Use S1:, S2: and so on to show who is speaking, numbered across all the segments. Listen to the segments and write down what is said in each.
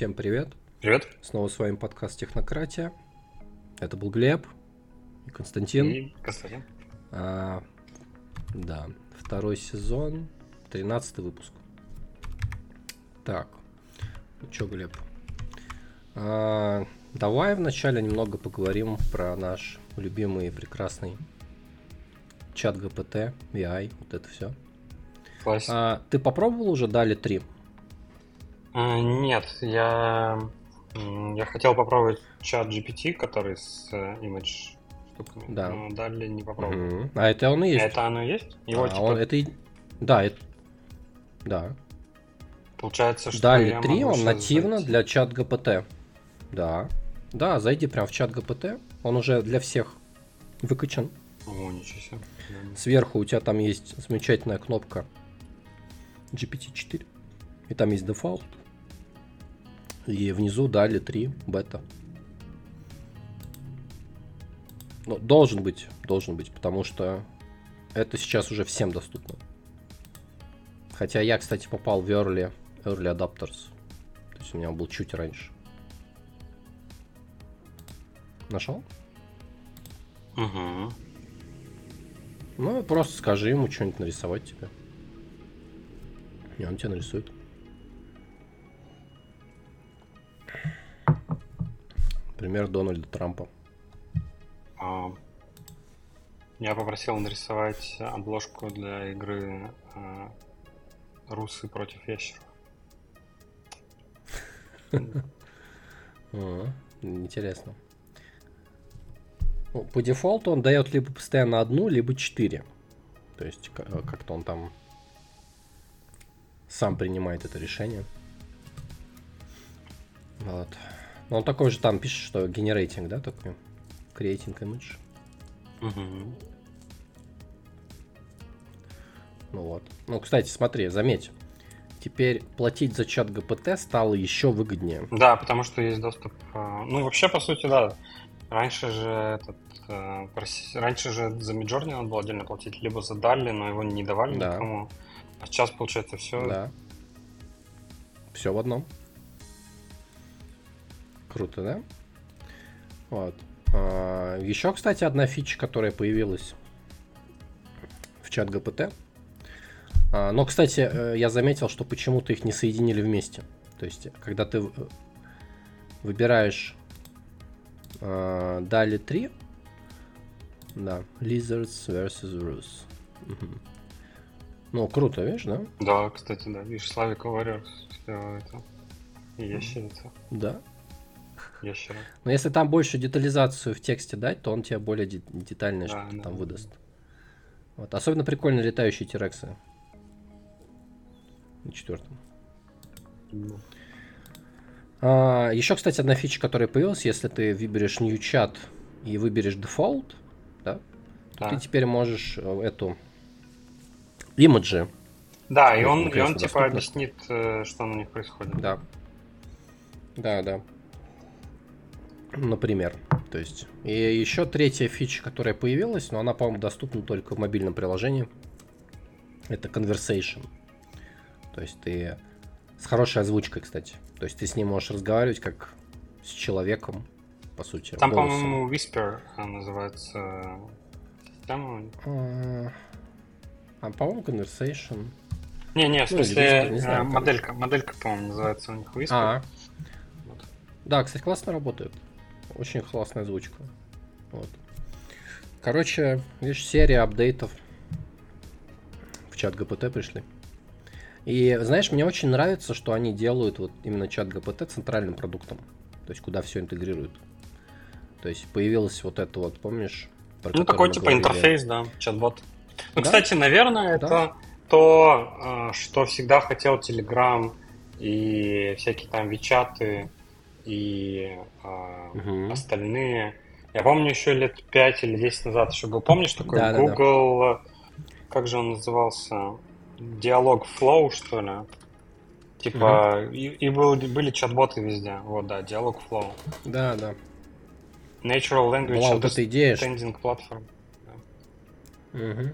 S1: Всем привет.
S2: Привет.
S1: Снова с вами подкаст Технократия. Это был Глеб и Константин.
S2: И Константин.
S1: А, да, второй сезон, тринадцатый выпуск. Так, ну чё, Глеб? А, давай вначале немного поговорим про наш любимый и прекрасный чат ГПТ, VI, вот это все.
S2: Класс.
S1: А, ты попробовал уже Дали 3?
S2: А, нет, я, я хотел попробовать чат GPT, который с э, image штуками.
S1: Да.
S2: Но далее не попробовал.
S1: Мгм. А это он и есть?
S2: Это оно есть? Его
S1: А,
S2: типа,
S1: он, это и... Да, это... Да.
S2: получается, что
S1: Дали
S2: я
S1: 3,
S2: могу
S1: он нативно
S2: зайти.
S1: для чат ГПТ. Да. Да, зайди прям в чат ГПТ. Он уже для всех выкачан.
S2: О, ничего себе.
S1: Сверху у тебя там есть замечательная кнопка GPT-4. И там есть дефолт. И внизу дали 3 бета. Ну, должен быть, должен быть, потому что это сейчас уже всем доступно. Хотя я, кстати, попал в early, early adapters. То есть у меня он был чуть раньше. Нашел?
S2: Мгм.
S1: Ну, просто скажи ему что-нибудь нарисовать тебе. И он тебе нарисует. Пример Дональда Трампа.
S2: А, Я попросил нарисовать обложку для игры а, Русы против ящеров.
S1: А, интересно. Ну, по дефолту он дает либо постоянно одну, либо четыре. То есть э, как-то он там сам принимает это решение. Вот. Но он такой же там пишет, что генерейтинг, да, такой? Creating image.
S2: Мгм.
S1: Ну вот. Ну, кстати, смотри, заметь. Теперь платить за чат ГПТ стало еще выгоднее.
S2: Да, потому что есть доступ. а, Ну, вообще, по сути, да. Раньше же этот. проси- Раньше же за Миджорни надо было отдельно платить, либо за Далли, но его не давали
S1: Да.
S2: никому. А сейчас, получается, все.
S1: Да. Все в одном. Круто, да? Вот. еще, кстати, одна фича, которая появилась в чат ГПТ. А, но, кстати, э, я заметил, что почему-то их не соединили вместе. То есть, когда ты в- выбираешь э, Дали 3, да, Lizards versus Rus. Мгм. Ну, круто, видишь, да?
S2: Да, кстати, да. Видишь, Славик Warriors, все это. Ящерица.
S1: Да.
S2: Ящера.
S1: Но если там больше детализацию в тексте дать, то он тебе более де- детальное
S2: Да,
S1: что-то
S2: да,
S1: там
S2: да.
S1: выдаст. Вот. Особенно прикольно летающие тирексы. На четвертом.
S2: Ну,
S1: А, еще, кстати, одна фича, которая появилась, если ты выберешь New Chat и выберешь Default, да, то
S2: Да.
S1: ты теперь можешь э, эту имиджи,
S2: Да, и он, и он типа
S1: доступно.
S2: объяснит, э, что на них происходит.
S1: да. Да, да. Например. То есть. И еще третья фича, которая появилась, но она, по-моему, доступна только в мобильном приложении. Это Conversation. То есть ты с хорошей озвучкой, кстати. То есть ты с ним можешь разговаривать как с человеком, по сути.
S2: Там, по-моему, Whisper называется них.
S1: А, а, по-моему, Conversation.
S2: Не-не, в
S1: Ну,
S2: смысле,
S1: Whisper, не
S2: э,
S1: знаю,
S2: моделька, моделька, по-моему, называется у них Whisper.
S1: А,
S2: Вот.
S1: Да, кстати, классно работает. Очень классная озвучка. Вот. Короче, видишь, серия апдейтов в чат ГПТ пришли. И знаешь, мне очень нравится, что они делают вот именно чат ГПТ центральным продуктом. То есть, куда все интегрируют. То есть, появилось вот это вот, помнишь?
S2: Ну, такой типа
S1: говорили?
S2: интерфейс, да, чат-бот. Ну,
S1: Да.
S2: кстати, наверное,
S1: Да.
S2: это то, э, что всегда хотел Telegram и всякие там Вичаты и э,
S1: Мгм.
S2: остальные. Я помню еще лет 5 или 10 назад еще был. Помнишь такой
S1: Да-да-да.
S2: Google, э, как же он назывался? Диалог Flow, что ли? Типа, и, и был- были чат-боты везде. Вот, да, Диалог Flow.
S1: Да, да.
S2: Natural Language
S1: Была вот эта идея, что-
S2: Understanding Platform.
S1: Мгм.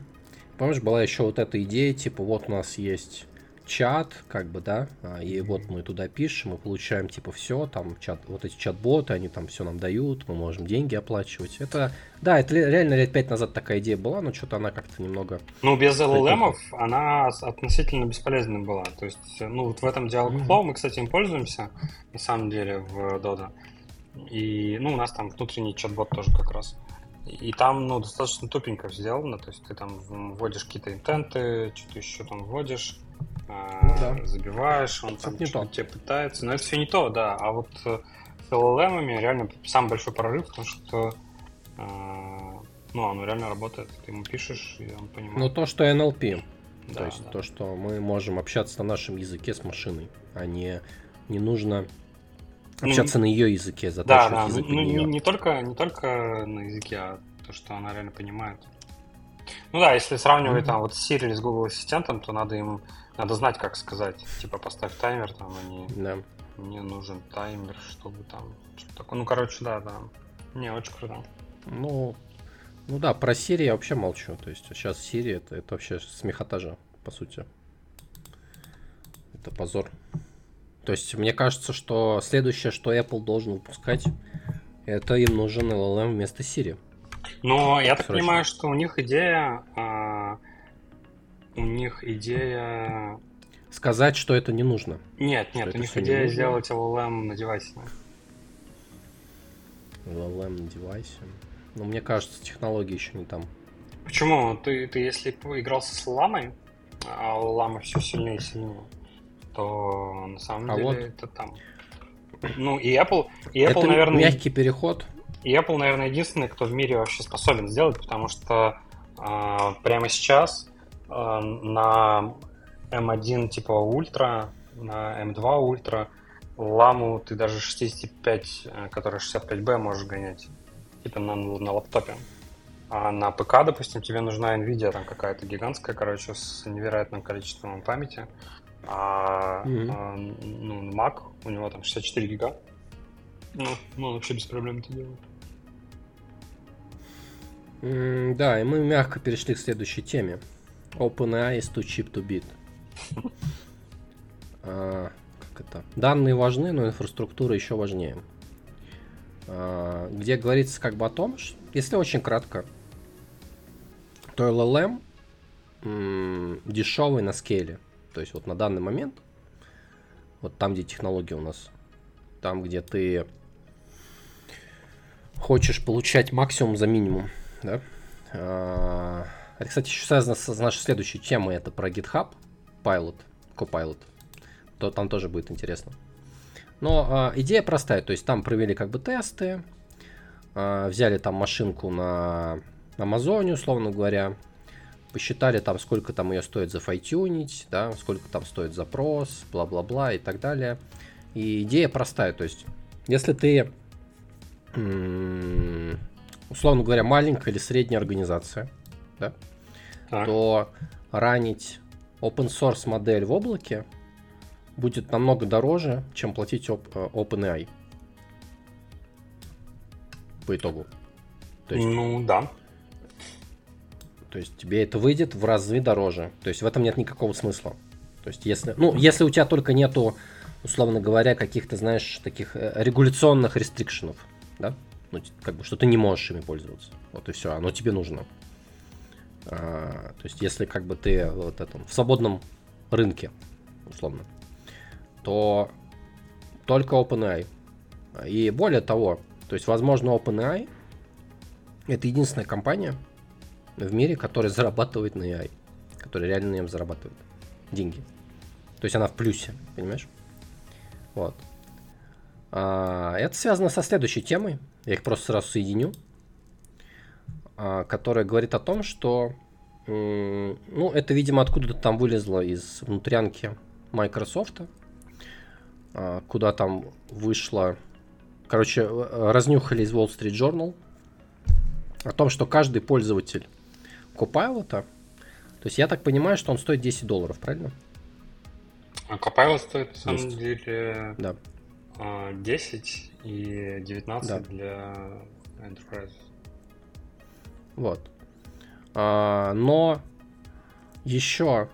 S1: Помнишь, была еще вот эта идея, типа, вот у нас есть чат, как бы, да, а, и вот мы туда пишем, мы получаем, типа, все, там, чат, вот эти чат-боты, они там все нам дают, мы можем деньги оплачивать. Это, да, это реально лет пять назад такая идея была, но что-то она как-то немного...
S2: Ну, без LLM она относительно бесполезной была. То есть, ну, вот в этом Dialogflow mm-hmm. мы, кстати, им пользуемся, на самом деле, в Dodo. И, ну, у нас там внутренний чат-бот тоже как раз. И там, ну, достаточно тупенько сделано, то есть ты там вводишь какие-то интенты, что-то еще там вводишь, ну, да. забиваешь, он там что-то тебе пытается, но это все не то, да, а вот э, с LLM реально самый большой прорыв, потому что а, ну, оно реально работает, ты ему пишешь, и он понимает.
S1: Ну, то, что NLP, да, то есть да. то, что мы можем общаться на нашем языке с машиной, а не, не нужно ну, общаться ну, на ее языке,
S2: затачивать да, да. язык ну, не, не, только, не только на языке, а то, что она реально понимает. Ну да, если сравнивать mm-hmm. там вот с Siri с Google Ассистентом, то надо им надо знать, как сказать. Типа поставь таймер, там, не да. мне нужен таймер, чтобы там что такое. Ну, короче, да, да. Не, очень круто.
S1: Ну, ну да, про Siri я вообще молчу. То есть сейчас Siri это, это вообще смехота же, по сути. Это позор. То есть мне кажется, что следующее, что Apple должен выпускать, это им нужен LLM вместо Siri.
S2: Но я так Срочно. понимаю, что у них идея, а, у них идея
S1: сказать, что это не нужно.
S2: Нет, нет, у них идея сделать LLM на девайсе.
S1: LLM на девайсе. Но мне кажется, технологии еще не там.
S2: Почему? Ты, ты если игрался с ламой, а лама все сильнее и сильнее, то на самом а деле вот... это там. Ну и Apple, и Apple, это наверное,
S1: мягкий переход.
S2: И Apple, наверное, единственный, кто в мире вообще способен сделать, потому что э, прямо сейчас э, на M1 типа Ultra, на M2 Ultra ламу ты даже 65, э, который 65B можешь гонять, типа на, на лаптопе. А на ПК, допустим, тебе нужна NVIDIA там какая-то гигантская, короче, с невероятным количеством памяти. А, mm-hmm. а ну, Mac, у него там 64 гига. Ну, ну вообще без проблем это делает.
S1: Mm, да, и мы мягко перешли к следующей теме. OpenAI is too cheap to beat. а, как это? Данные важны, но инфраструктура еще важнее. А, где говорится как бы о том, что, если очень кратко, то LLM м- дешевый на скейле. То есть вот на данный момент, вот там, где технология у нас, там, где ты хочешь получать максимум за минимум, да? А, это, кстати, еще связано с нашей следующей темой, это про GitHub, Pilot, Copilot. То там тоже будет интересно. Но а, идея простая, то есть там провели как бы тесты, а, взяли там машинку на Амазоне, условно говоря, посчитали там, сколько там ее стоит зафайтюнить, да, сколько там стоит запрос, бла-бла-бла и так далее. И идея простая, то есть, если ты, условно говоря, маленькая или средняя организация, да, так. то ранить open source модель в облаке будет намного дороже, чем платить э, OpenAI. По итогу.
S2: То есть, ну да.
S1: То есть тебе это выйдет в разы дороже. То есть в этом нет никакого смысла. То есть если, ну, если у тебя только нету, условно говоря, каких-то, знаешь, таких э, регуляционных рестрикшенов, да, ну, как бы, что ты не можешь ими пользоваться. Вот и все, оно тебе нужно. А, то есть если как бы ты вот этом, в свободном рынке, условно, то только OpenAI. И более того, то есть, возможно, OpenAI это единственная компания, в мире, который зарабатывает на AI, который реально на нем зарабатывает деньги. То есть она в плюсе, понимаешь? Вот. А, это связано со следующей темой. Я их просто сразу соединю. А, которая говорит о том, что ну, это, видимо, откуда-то там вылезло из внутрянки Microsoft, а, куда там вышло, короче, разнюхали из Wall Street Journal о том, что каждый пользователь Copilot. То есть я так понимаю, что он стоит 10 долларов, правильно?
S2: А Copilot стоит на самом деле да. 10 а, и 19 да. для Enterprise.
S1: Вот. А, но еще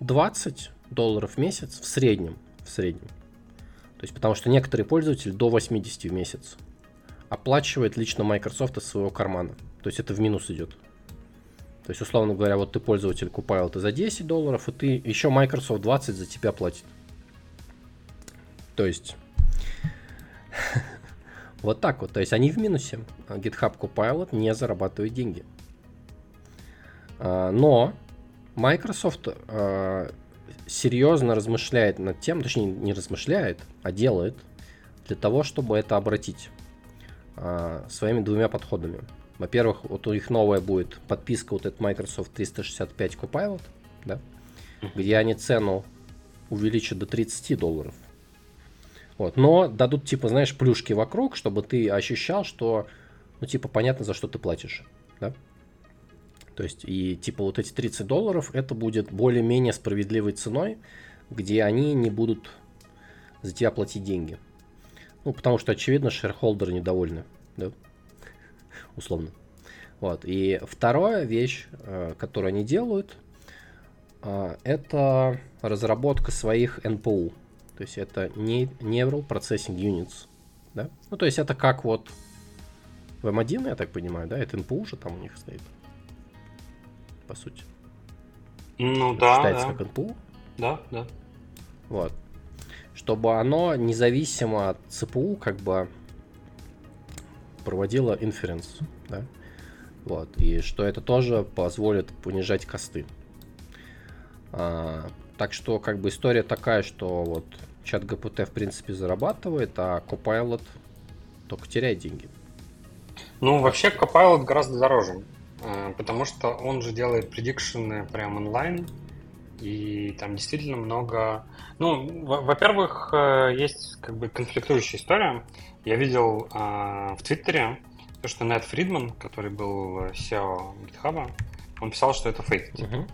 S1: 20 долларов в месяц в среднем. В среднем. То есть, потому что некоторые пользователи до 80 в месяц оплачивает лично Microsoft из своего кармана. То есть это в минус идет. То есть, условно говоря, вот ты пользователь купал это за 10 долларов, и ты еще Microsoft 20 за тебя платит. То есть, вот так вот. То есть они в минусе. А GitHub Copilot не зарабатывает деньги. А, но Microsoft а, серьезно размышляет над тем, точнее не размышляет, а делает для того, чтобы это обратить своими двумя подходами. Во-первых, вот у них новая будет подписка вот этот Microsoft 365 Copilot, да, где они цену увеличат до 30 долларов. Вот. Но дадут, типа, знаешь, плюшки вокруг, чтобы ты ощущал, что, ну, типа, понятно, за что ты платишь, да? То есть, и, типа, вот эти 30 долларов, это будет более-менее справедливой ценой, где они не будут за тебя платить деньги. Ну, потому что, очевидно, шерхолдеры недовольны, да? условно. Вот. И вторая вещь, э, которую они делают, э, это разработка своих NPU. То есть это Neural Processing Units. Да? Ну, то есть это как вот в M1, я так понимаю, да? Это NPU же там у них стоит. По сути.
S2: Ну да.
S1: Считается
S2: да.
S1: как NPU.
S2: Да, да.
S1: Вот. Чтобы оно независимо от CPU как бы проводила инференс, да, вот, и что это тоже позволит понижать косты. А, так что, как бы, история такая, что вот чат ГПТ, в принципе, зарабатывает, а Copilot только теряет деньги.
S2: Ну, вообще, Copilot гораздо дороже, э, потому что он же делает предикшены прямо онлайн, и там действительно много... Ну, во-первых, э, есть как бы конфликтующая история. Я видел э, в Твиттере, то, что Нед Фридман, который был SEO GitHub, он писал, что это фейк. Типа. Угу.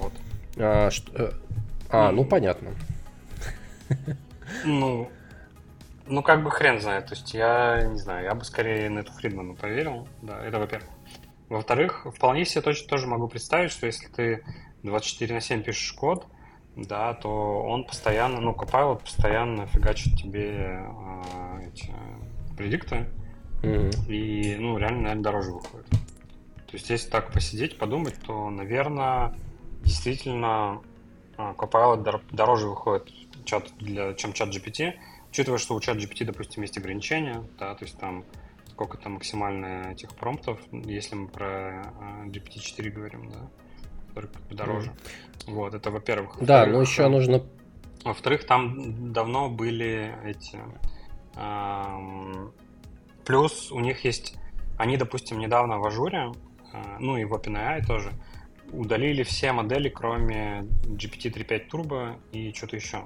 S1: Вот. А, что, а ну, ну понятно.
S2: Ну, ну, как бы хрен знает. То есть я не знаю, я бы скорее Нету Фридману поверил. Да, это во-первых. Во-вторых, вполне себе точно тоже могу представить, что если ты 24 на 7 пишешь код, да, то он постоянно, ну, Copilot постоянно фигачит тебе э, эти предикты, mm-hmm. и, ну, реально, наверное, дороже выходит. То есть, если так посидеть, подумать, то, наверное, действительно э, Copilot дороже выходит чат для, чем чат GPT, учитывая, что у чат GPT, допустим, есть ограничения, да, то есть там сколько то максимально этих промптов, если мы про э, GPT-4 говорим, да, который дороже. Mm. Вот, это во-первых.
S1: Да, но еще там, нужно...
S2: Во-вторых, там давно были эти... Эм, плюс у них есть... Они, допустим, недавно в Ажуре, э, ну и в OpenAI тоже, удалили все модели, кроме GPT-3.5 Turbo и что-то еще.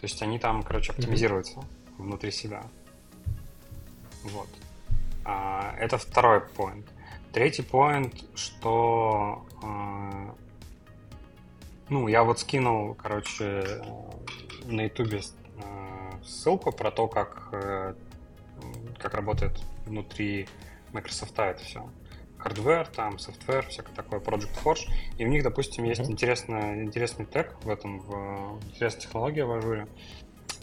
S2: То есть они там, короче, оптимизируются mm-hmm. внутри себя. Вот. А, это второй поинт. Третий поинт, что э, ну, я вот скинул, короче, на ютубе э, ссылку про то, как, э, как работает внутри Microsoft это все. Hardware, там, software, всякое такое, Project Forge. И у них, допустим, есть mm-hmm. интересный, интересный tech в этом, в, интересная технология в Azure,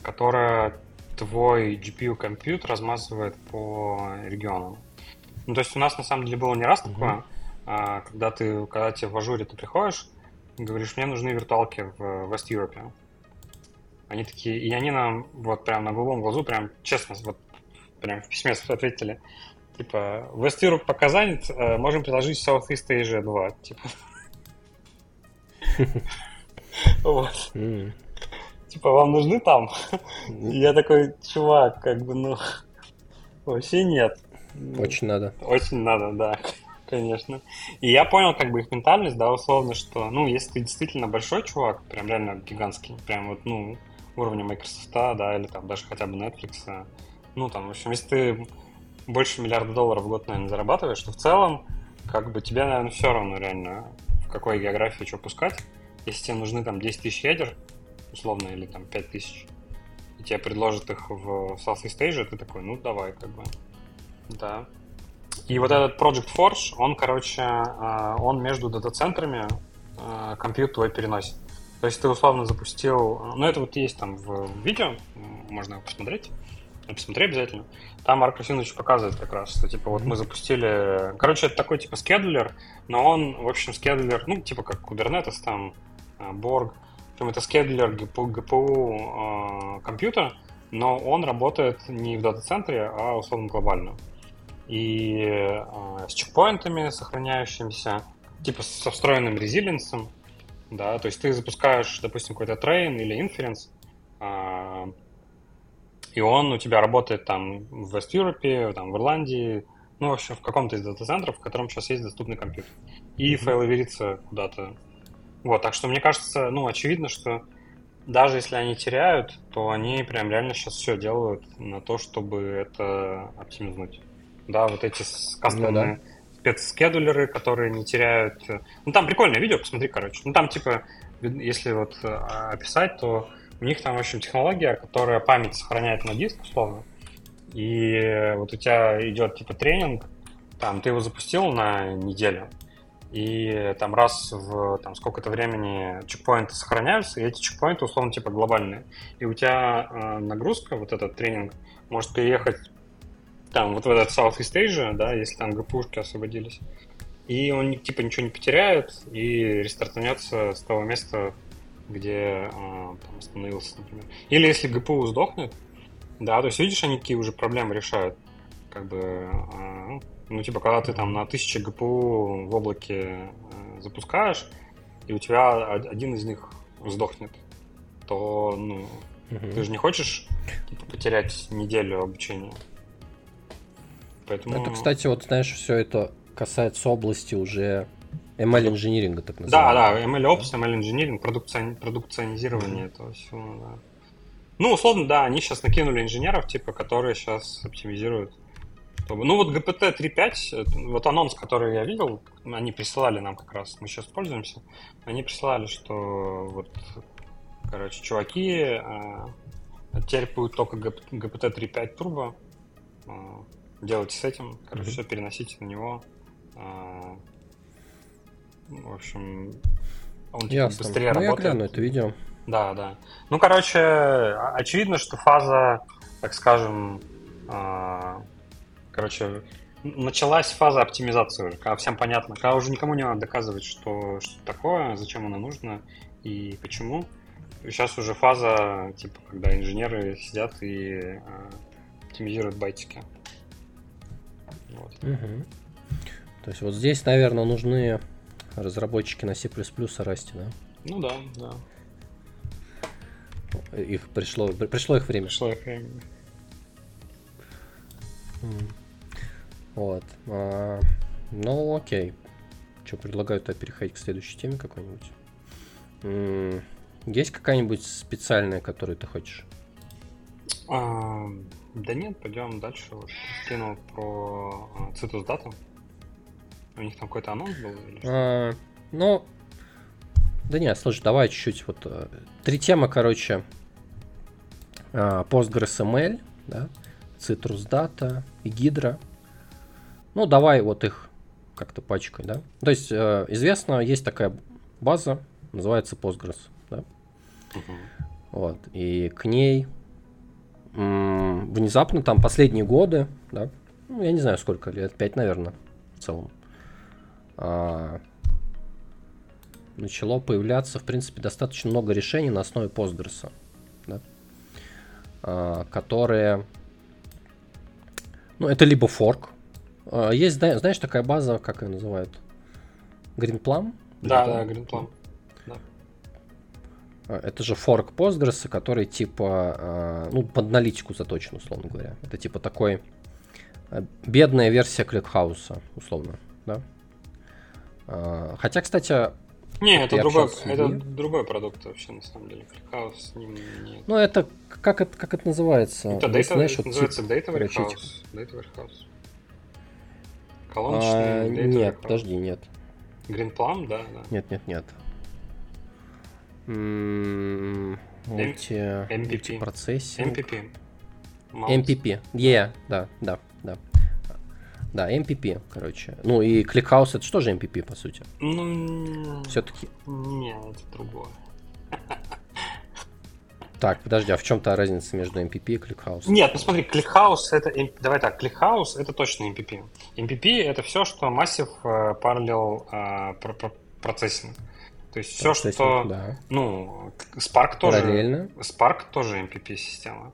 S2: которая твой GPU compute размазывает по регионам. Ну, то есть у нас на самом деле было не раз такое, mm-hmm. когда ты, когда тебе в Azure ты приходишь, говоришь, мне нужны виртуалки в West Europe. Они такие, и они нам вот прям на голубом глазу, прям честно, вот прям в письме ответили, типа, West Europe пока занят, можем предложить Southeast Asia 2, типа. Вот. Типа, вам нужны там? Я такой, чувак, как бы, ну, вообще нет.
S1: Очень надо.
S2: Очень надо, да, конечно. И я понял, как бы их ментальность, да, условно, что, ну, если ты действительно большой чувак, прям реально гигантский, прям вот, ну, уровня Microsoft, да, или там даже хотя бы Netflix, ну, там, в общем, если ты больше миллиарда долларов в год, наверное, зарабатываешь, то в целом, как бы тебе, наверное, все равно реально, в какой географии что пускать. Если тебе нужны там 10 тысяч ядер, условно, или там 5 тысяч, и тебе предложат их в Southeast Asia, ты такой, ну, давай, как бы. Да. И вот этот Project Forge, он, короче, а, он между дата-центрами а, компьютер твой переносит. То есть ты условно запустил... Ну, это вот есть там в видео, можно посмотреть. Посмотри обязательно. Там Марк Русинович показывает как раз, что типа вот мы запустили... Короче, это такой типа скедулер, но он, в общем, скедулер, ну, типа как Kubernetes, там, Borg. В общем, это скедулер GPU, GPU э, компьютер, но он работает не в дата-центре, а условно глобально. И э, с чекпоинтами сохраняющимися, типа со встроенным резилинсом, да, то есть ты запускаешь, допустим, какой-то трейн или инференс, э, и он у тебя работает там в West Europe, там в Ирландии, ну, в общем, в каком-то из дата-центров, в котором сейчас есть доступный компьютер. И файловерится куда-то. Вот, так что мне кажется, ну, очевидно, что даже если они теряют, то они прям реально сейчас все делают на то, чтобы это оптимизнуть. Да, вот эти кастомные ну, да. спецскедулеры, которые не теряют... Ну, там прикольное видео, посмотри, короче. Ну, там, типа, если вот а, описать, то у них там, в общем, технология, которая память сохраняет на диск, условно. И вот у тебя идет, типа, тренинг, там, ты его запустил на неделю, и там раз в там, сколько-то времени чекпоинты сохраняются, и эти чекпоинты условно типа глобальные. И у тебя э, нагрузка, вот этот тренинг, может переехать там вот в этот Southeast Asia, да, если там ГПУшки освободились. И он типа ничего не потеряет и рестартанется с того места, где э, там остановился, например. Или если ГПУ сдохнет, да, то есть видишь, они какие уже проблемы решают. Как бы э, ну, типа, когда ты там на 1000 GPU в облаке э, запускаешь, и у тебя один из них сдохнет, то, ну, угу. ты же не хочешь типа, потерять неделю обучения.
S1: Поэтому... Это, кстати, вот, знаешь, все это касается области уже ML инжиниринга, так называемого.
S2: Да, да, ML Ops, ML инжиниринг, продукцион... продукционизирование mm этого всего, да. Ну, условно, да, они сейчас накинули инженеров, типа, которые сейчас оптимизируют чтобы... Ну вот GPT 3.5, вот анонс, который я видел, они присылали нам как раз, мы сейчас пользуемся, они присылали, что вот, короче, чуваки, теперь будет только GPT 3.5 Turbo, а, делайте с этим, короче, mm-hmm. все переносите на него. А, в общем,
S1: он типа, Ясно. быстрее ну, работает. Я гляну это видео.
S2: Да, да. Ну, короче, очевидно, что фаза, так скажем, Короче, началась фаза оптимизации уже, когда всем понятно, когда уже никому не надо доказывать, что, что такое, зачем оно нужно и почему. Сейчас уже фаза, типа, когда инженеры сидят и э, оптимизируют байтики.
S1: Вот. Угу. То есть вот здесь, наверное, нужны разработчики на C++ расти, да?
S2: Ну да, да.
S1: Их пришло, пришло их время.
S2: Пришло их время.
S1: Вот. А, ну, окей. Что, предлагаю тогда переходить к следующей теме какой-нибудь. Есть какая-нибудь специальная, которую ты хочешь?
S2: А, да нет, пойдем дальше. Скинул про а, Citus Data. У них там какой-то анонс был?
S1: А, ну, да нет, слушай, давай чуть-чуть вот. Э, три темы, короче. А, PostgreSML, да, Citrus Data и Hydra. Ну, давай вот их как-то пачкой, да. То есть э, известно, есть такая база, называется Postgres, да. Uh-huh. Вот, и к ней внезапно там последние годы, да, ну, я не знаю сколько лет, 5, наверное, в целом, а, начало появляться, в принципе, достаточно много решений на основе Postgres, да, а, которые, ну, это либо форк, а, есть, знаешь, такая база, как ее называют? Greenplum?
S2: Да, да, Greenplum. Да.
S1: Это же форк Postgres, который типа, ну, под аналитику заточен, условно говоря. Это типа такой бедная версия ClickHouse, условно, да? Хотя, кстати,
S2: не, это другой, это другой продукт вообще, на самом деле. ClickHouse с ним нет.
S1: Ну, это как это, как это называется?
S2: Это, data, знаешь, это называется тип, Data Warehouse. Data Warehouse.
S1: Колоночный а, Нет, подожди, нет.
S2: Greenplum, да, да.
S1: Нет, нет, нет. Мульти...
S2: MPP.
S1: Процессинг.
S2: MPP.
S1: MPP. Yeah, да, да, да. MPP, короче. Ну и ClickHouse это что же MPP, по сути?
S2: Ну,
S1: все-таки.
S2: Нет, это другое.
S1: Так, подожди, а в чем-то разница между MPP и ClickHouse?
S2: Нет, ну смотри, ClickHouse это, давай так, ClickHouse это точно MPP. MPP это все, что Massive uh, Parallel uh, Processing. То есть все, что, да. ну, Spark тоже, Параллельно. Spark тоже MPP система.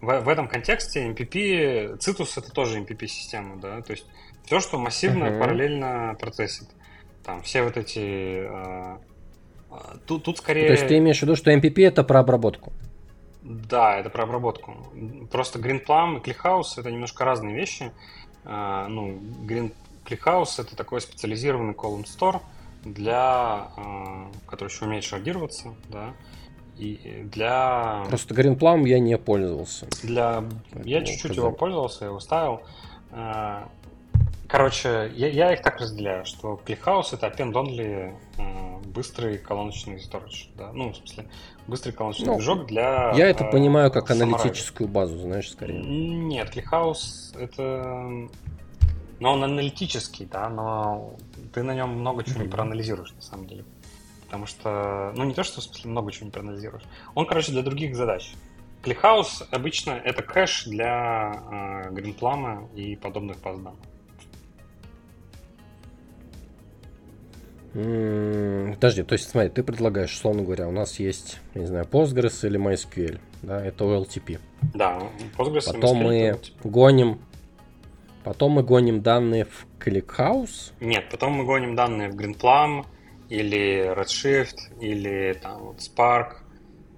S2: В, в этом контексте MPP, Citus это тоже MPP система, да, то есть все, что массивно uh-huh. параллельно процессит. Там все вот эти uh, Тут, тут скорее...
S1: То есть ты имеешь в виду, что MPP это про обработку?
S2: Да, это про обработку. Просто GreenPlum и ClickHouse это немножко разные вещи. Uh, ну, Green ClickHouse это такой специализированный column store для, который еще умеет шардироваться, да, и для...
S1: Просто GreenPlum я не пользовался.
S2: Для... Я чуть-чуть его пользовался, его ставил. Uh, Короче, я, я их так разделяю, что ClickHouse это append-only э, быстрый колоночный storage. Да? Ну, в смысле, быстрый колоночный ну, движок для...
S1: Я это э, понимаю как аналитическую базу, знаешь, скорее.
S2: Нет, ClickHouse это... Ну, он аналитический, да, но ты на нем много чего не проанализируешь, на самом деле. Потому что, ну, не то, что в смысле много чего не проанализируешь. Он, короче, для других задач. ClickHouse обычно это кэш для э, GreenPlum и подобных баз данных.
S1: Подожди, то есть, смотри, ты предлагаешь, условно говоря, у нас есть, не знаю, Postgres или MySQL, да, это OLTP.
S2: Да,
S1: Postgres Потом мы гоним, потом мы гоним данные в ClickHouse.
S2: Нет, потом мы гоним данные в GreenPlum или Redshift или там вот Spark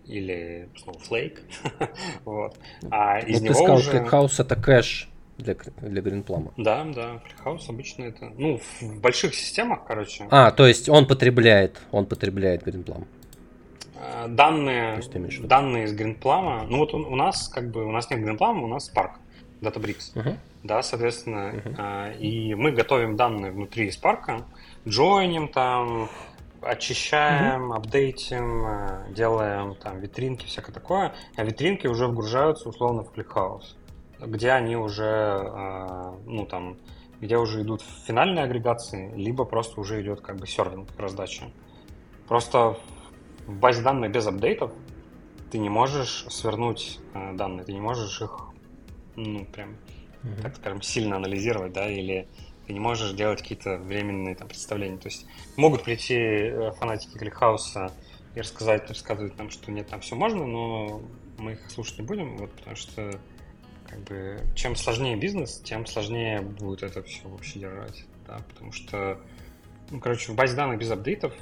S2: или Snowflake. вот.
S1: А из ну, него ты сказал, уже... ClickHouse это кэш для, для Гринплама.
S2: Да, да, FreeHouse обычно это, ну, в больших системах, короче.
S1: А, то есть он потребляет, он потребляет Гринплам.
S2: А, данные, данные из Гринплама, ну вот у нас как бы, у нас нет Гринплама, у нас Spark, Databricks, uh-huh. да, соответственно, uh-huh. и мы готовим данные внутри Spark, джойним там, очищаем, uh-huh. апдейтим, делаем там витринки, всякое такое, а витринки уже вгружаются условно в ClickHouse где они уже, а, ну там, где уже идут финальные агрегации, либо просто уже идет как бы сервинг раздача. Просто в базе данных без апдейтов ты не можешь свернуть э, данные, ты не можешь их, ну, прям, mm-hmm. так скажем, сильно анализировать, да, или ты не можешь делать какие-то временные там представления. То есть могут прийти э, фанатики Кликхауса и рассказать, рассказывать нам, что нет, там все можно, но мы их слушать не будем, вот, потому что как бы, чем сложнее бизнес, тем сложнее будет это все вообще держать. Да, потому что, ну, короче, в базе данных без апдейтов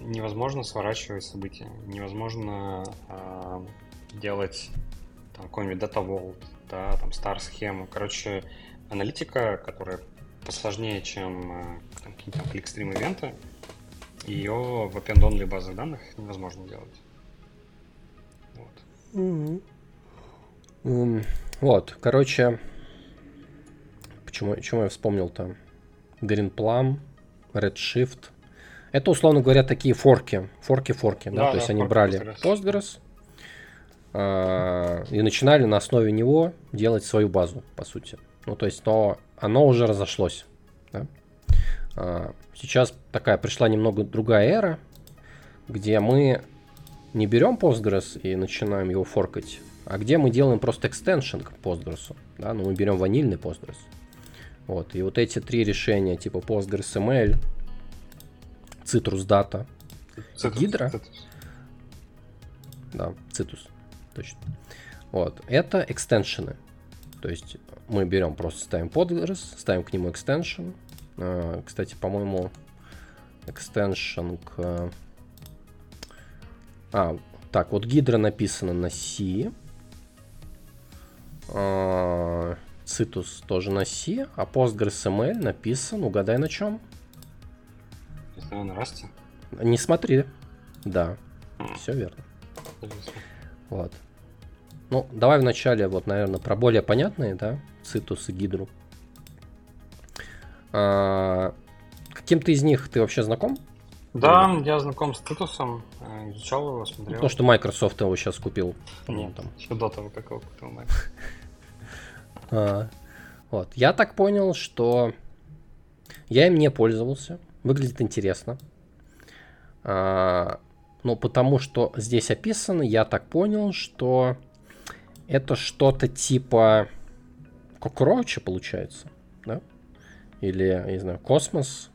S2: невозможно сворачивать события, невозможно э, делать там какой-нибудь Data Vault, да, там star схему. Короче, аналитика, которая посложнее, чем э, какие-то там кликстрим ивенты, ее в append-only базах данных невозможно делать.
S1: Вот. Mm-hmm. Um, вот, короче, почему, почему я вспомнил там Green Plum, Redshift. Это, условно говоря, такие форки. Форки-форки, да, да, то есть они брали Postgres, э, и начинали на основе него делать свою базу, по сути. Ну, то есть, но оно уже разошлось. Да? Э, сейчас такая пришла немного другая эра, где мы не берем Postgres и начинаем его форкать, а где мы делаем просто экстеншн к Postgres. Да? Ну, мы берем ванильный Postgres. Вот. И вот эти три решения, типа PostgreSML, Citrus Data, Citrus, Hydra. Citrus. Да, Citrus, точно. Вот. Это экстеншены. То есть мы берем, просто ставим Postgres, ставим к нему экстеншн. А, кстати, по-моему, экстеншн к... А, так, вот Hydra написано на C. Citus тоже на C, а PostgreSML написан, угадай на чем?
S2: Не на Rust?
S1: Не смотри. Да, mm. все верно. Вот. Ну, давай вначале, вот, наверное, про более понятные, да, Citus и Гидру. А, каким-то из них ты вообще знаком?
S2: Да, Или? я знаком с Титусом, э, изучал его, смотрел.
S1: То, что Microsoft его сейчас купил.
S2: Нет, там. еще до того, как его купил Microsoft.
S1: А, вот. Я так понял, что я им не пользовался. Выглядит интересно. А, но потому что здесь описано, я так понял, что это что-то типа Кокроча получается, да? Или, я не знаю, Космос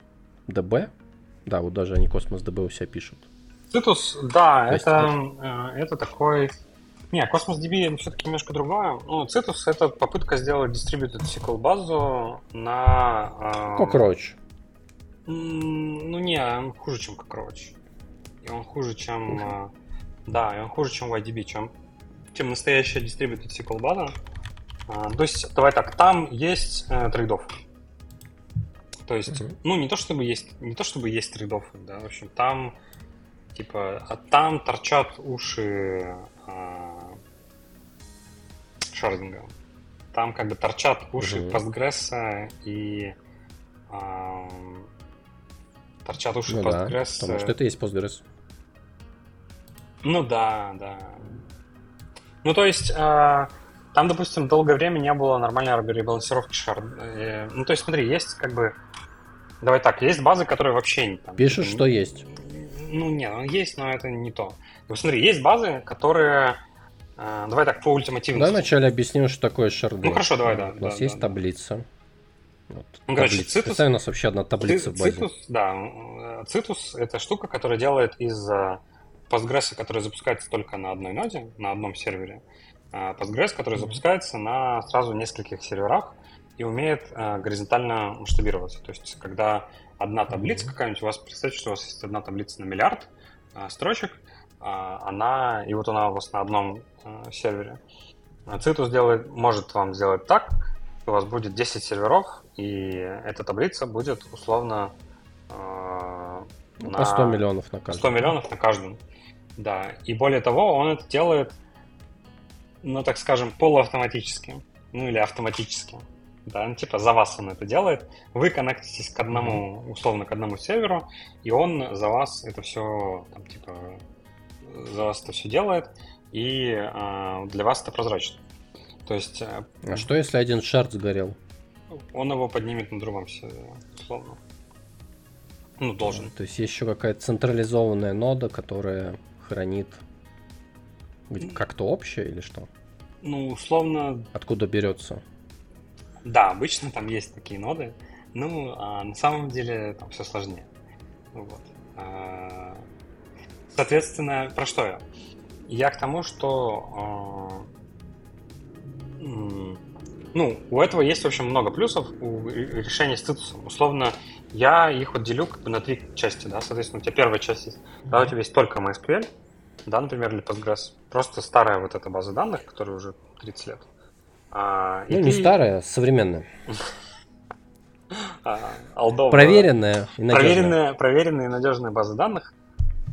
S1: ДБ. Да, вот даже они Cosmos DB у себя пишут.
S2: Citus, да, есть, это, э, это такой... Не, Cosmos DB все-таки немножко другое. Ну, Citus это попытка сделать distributed SQL базу на...
S1: Э, Cockroach.
S2: Ну не, он хуже, чем Cockroach. И он хуже, чем... Э, да, и он хуже, чем YDB, чем, чем настоящая distributed SQL база. То есть, давай так, там есть э, trade-off. То есть, uh-huh. ну, не то чтобы есть, не то чтобы есть трейдов, да, в общем, там, типа, а там торчат уши а, шардинга. Там как бы торчат уши uh-huh. Postgres и а, торчат уши ну, Postgres. Да,
S1: потому что это есть Postgres.
S2: Ну да, да. Ну, то есть, а, там, допустим, долгое время не было нормальной ребалансировки шар. Э, ну, то есть, смотри, есть как бы... Давай так, есть базы, которые вообще не
S1: там. Пишут, типа, что есть.
S2: Ну, нет, ну, есть, но это не то. Смотри, есть базы, которые... Э, давай так, по ультимативности.
S1: Давай вначале объясним, что такое шарды.
S2: Ну, хорошо, давай, да.
S1: У нас
S2: да,
S1: есть
S2: да,
S1: таблица. Вот,
S2: ну, короче, Citus...
S1: Представь, у нас вообще одна таблица
S2: в базе. Citus, да. Citus — это штука, которая делает из Postgres, который запускается только на одной ноде, на одном сервере, Э, Postgres, который запускается на сразу нескольких серверах и умеет э, горизонтально масштабироваться. То есть, когда одна таблица какая-нибудь, у вас, представьте, что у вас есть одна таблица на миллиард э, строчек, она, и вот она у вас на одном сервере. Citus делает, может вам сделать так, что у вас будет 10 серверов, и эта таблица будет условно
S1: на 100 миллионов на каждом.
S2: 100 миллионов на каждом. Да. И более того, он это делает ну, так скажем, полуавтоматически. Ну, или автоматически. Да, ну, типа за вас он это делает. Вы коннектитесь к одному, условно, к одному серверу, и он за вас это все, там, типа, за вас это все делает, и э, для вас это прозрачно. То есть... Э,
S1: а что, если один шард сгорел?
S2: Он его поднимет на другом сервере, условно. Ну, должен.
S1: То есть есть еще какая-то централизованная нода, которая хранит как-то общее или что?
S2: Ну, условно...
S1: Откуда берется?
S2: Да, обычно там есть такие ноды. Ну, а на самом деле там все сложнее. Вот. А, соответственно, про что я? Я к тому, что а, ну, у этого есть, в общем, много плюсов у решения с цитусом. Условно, я их вот делю как бы на три части, да, соответственно, у тебя первая часть есть, когда у тебя есть только MySQL, да, например, или Postgres. Просто старая вот эта база данных, которая уже 30 лет.
S1: А, ну, не ты... старая, современная.
S2: А,
S1: проверенная
S2: и надежная. Проверенная, проверенная и надежная база данных.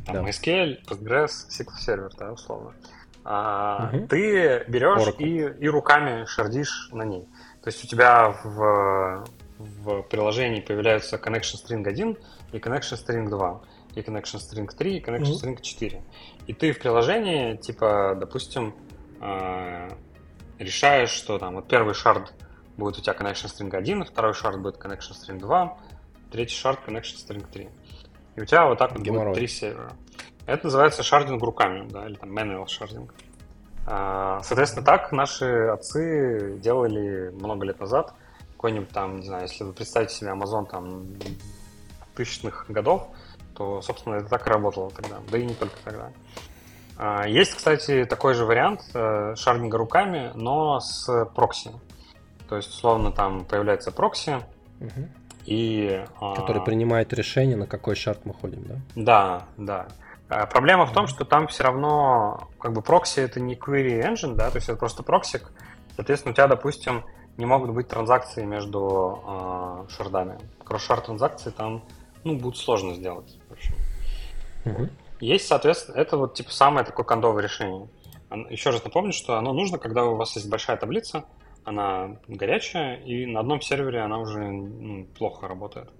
S2: Там да. MySQL, Postgres, SQL Server, да, условно. А, угу. Ты берешь и, и руками шардишь на ней. То есть у тебя в, в приложении появляются connection string 1 и connection string 2 и connection string 3, и connection mm-hmm. string 4. И ты в приложении, типа, допустим, э, решаешь, что там вот первый шард будет у тебя connection string 1, второй шард будет connection string 2, третий шард connection string 3. И у тебя вот так вот Геморрой. будет три сервера. Это называется шардинг руками, да, или там manual шардинг. А, соответственно, так наши отцы делали много лет назад. Какой-нибудь там, не знаю, если вы представите себе Amazon там тысячных годов, то, собственно, это так и работало тогда, да и не только тогда. А, есть, кстати, такой же вариант э, шардинга руками, но с прокси. То есть, условно, там появляется прокси, угу. и...
S1: А, Который принимает решение, на какой шард мы ходим, да?
S2: Да, да. А, проблема в том, что там все равно, как бы, прокси это не query engine, да, то есть это просто проксик. Соответственно, у тебя, допустим, не могут быть транзакции между э, шардами. Кросс-шард транзакции там ну, будет сложно сделать. В общем. Угу. Есть, соответственно, это вот типа самое такое кондовое решение. Еще раз напомню, что оно нужно, когда у вас есть большая таблица, она горячая, и на одном сервере она уже ну, плохо работает.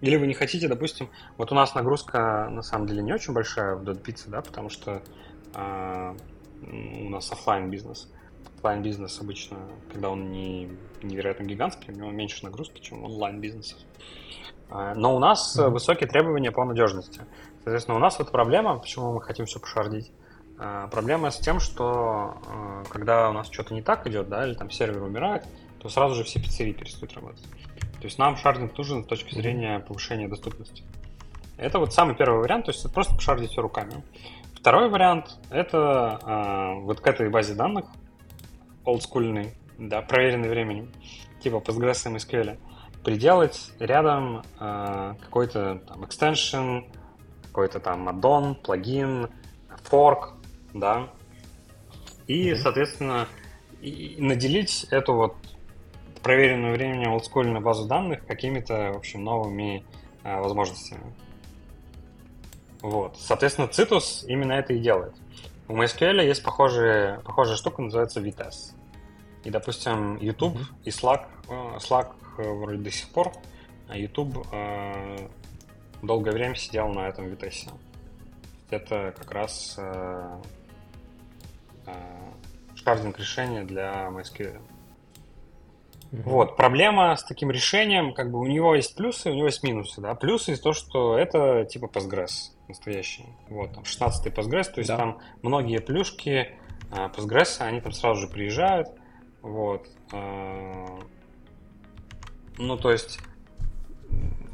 S2: Или вы не хотите, допустим, вот у нас нагрузка на самом деле не очень большая в Dot Pizza, да, потому что э, у нас офлайн бизнес. Офлайн бизнес обычно, когда он не невероятно гигантский, у него меньше нагрузки, чем онлайн бизнес. А, но у нас mm-hmm. высокие требования по надежности. Соответственно, у нас вот проблема, почему мы хотим все пошардить. А, проблема с тем, что а, когда у нас что-то не так идет, да, или там сервер умирает, то сразу же все пиццерии перестают работать. То есть нам шардинг нужен с точки зрения повышения доступности. Это вот самый первый вариант, то есть это просто пошардить все руками. Второй вариант – это э, вот к этой базе данных, олдскульный, да, проверенный временем, типа Postgres и MySQL, приделать рядом э, какой-то там extension, какой-то там add-on, плагин, fork, да, и, mm-hmm. соответственно, и наделить эту вот проверенную временем олдскульную базу данных какими-то, в общем, новыми э, возможностями. Вот. Соответственно, Citus именно это и делает. У MySQL есть похожая, похожая штука, называется Vitess. И, допустим, YouTube mm-hmm. и Slack, э, Slack э, вроде до сих пор, а YouTube э, долгое время сидел на этом Vitess. Это как раз э, э, шардинг решение для MySQL. Mm-hmm. Вот, проблема с таким решением, как бы у него есть плюсы, у него есть минусы, да. Плюсы из то, что это типа Postgres настоящий. Вот, там 16-й Postgres, то есть да. там многие плюшки а, Postgres, они там сразу же приезжают. Вот. А, ну, то есть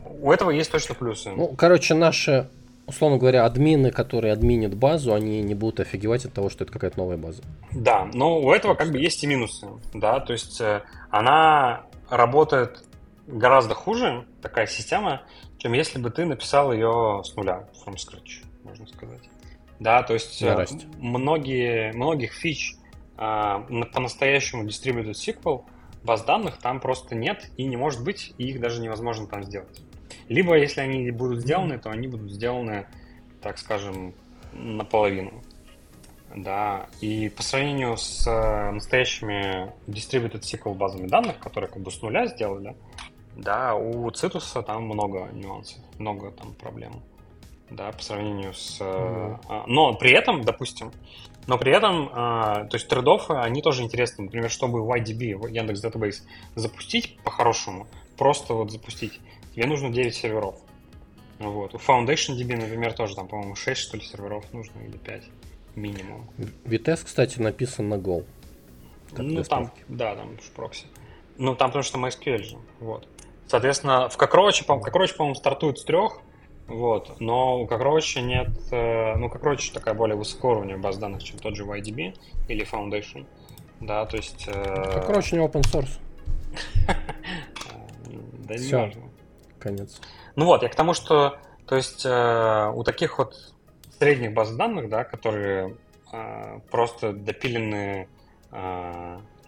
S2: у этого есть точно плюсы.
S1: Ну, короче, наши, условно говоря, админы, которые админят базу, они не будут офигевать от того, что это какая-то новая база.
S2: Да, но у этого как бы есть и минусы, да, то есть э, она работает гораздо хуже, такая система, чем если бы ты написал ее с нуля, from scratch, можно сказать. Да, то есть многие, многих фич по-настоящему distributed SQL баз данных там просто нет и не может быть, и их даже невозможно там сделать. Либо, если они будут сделаны, то они будут сделаны, так скажем, наполовину. Да, и по сравнению с э, настоящими distributed SQL базами данных, которые как бы с нуля сделали, да, у Цитуса там много нюансов, много там проблем. Да, по сравнению с... Mm-hmm. Но при этом, допустим, но при этом, а, то есть трейдофы, они тоже интересны. Например, чтобы YDB, Яндекс Database, запустить по-хорошему, просто вот запустить, тебе нужно 9 серверов. Вот. У Foundation DB, например, тоже там, по-моему, 6, что ли, серверов нужно, или 5 минимум.
S1: Vitess, кстати, написан на Go.
S2: Ну, там, да, там в прокси. Ну, там потому что MySQL же, вот. Соответственно, в Cockroach, по Cockroach, по-моему, стартует с трех, вот, но у Cockroach нет, э, ну, Cockroach такая более высокоуровневая база данных, чем тот же YDB или Foundation, да, то есть...
S1: Э, Cockroach не open source.
S2: Да не важно.
S1: Конец.
S2: Ну вот, я к тому, что, то есть, э, у таких вот средних баз данных, да, которые просто допиленные,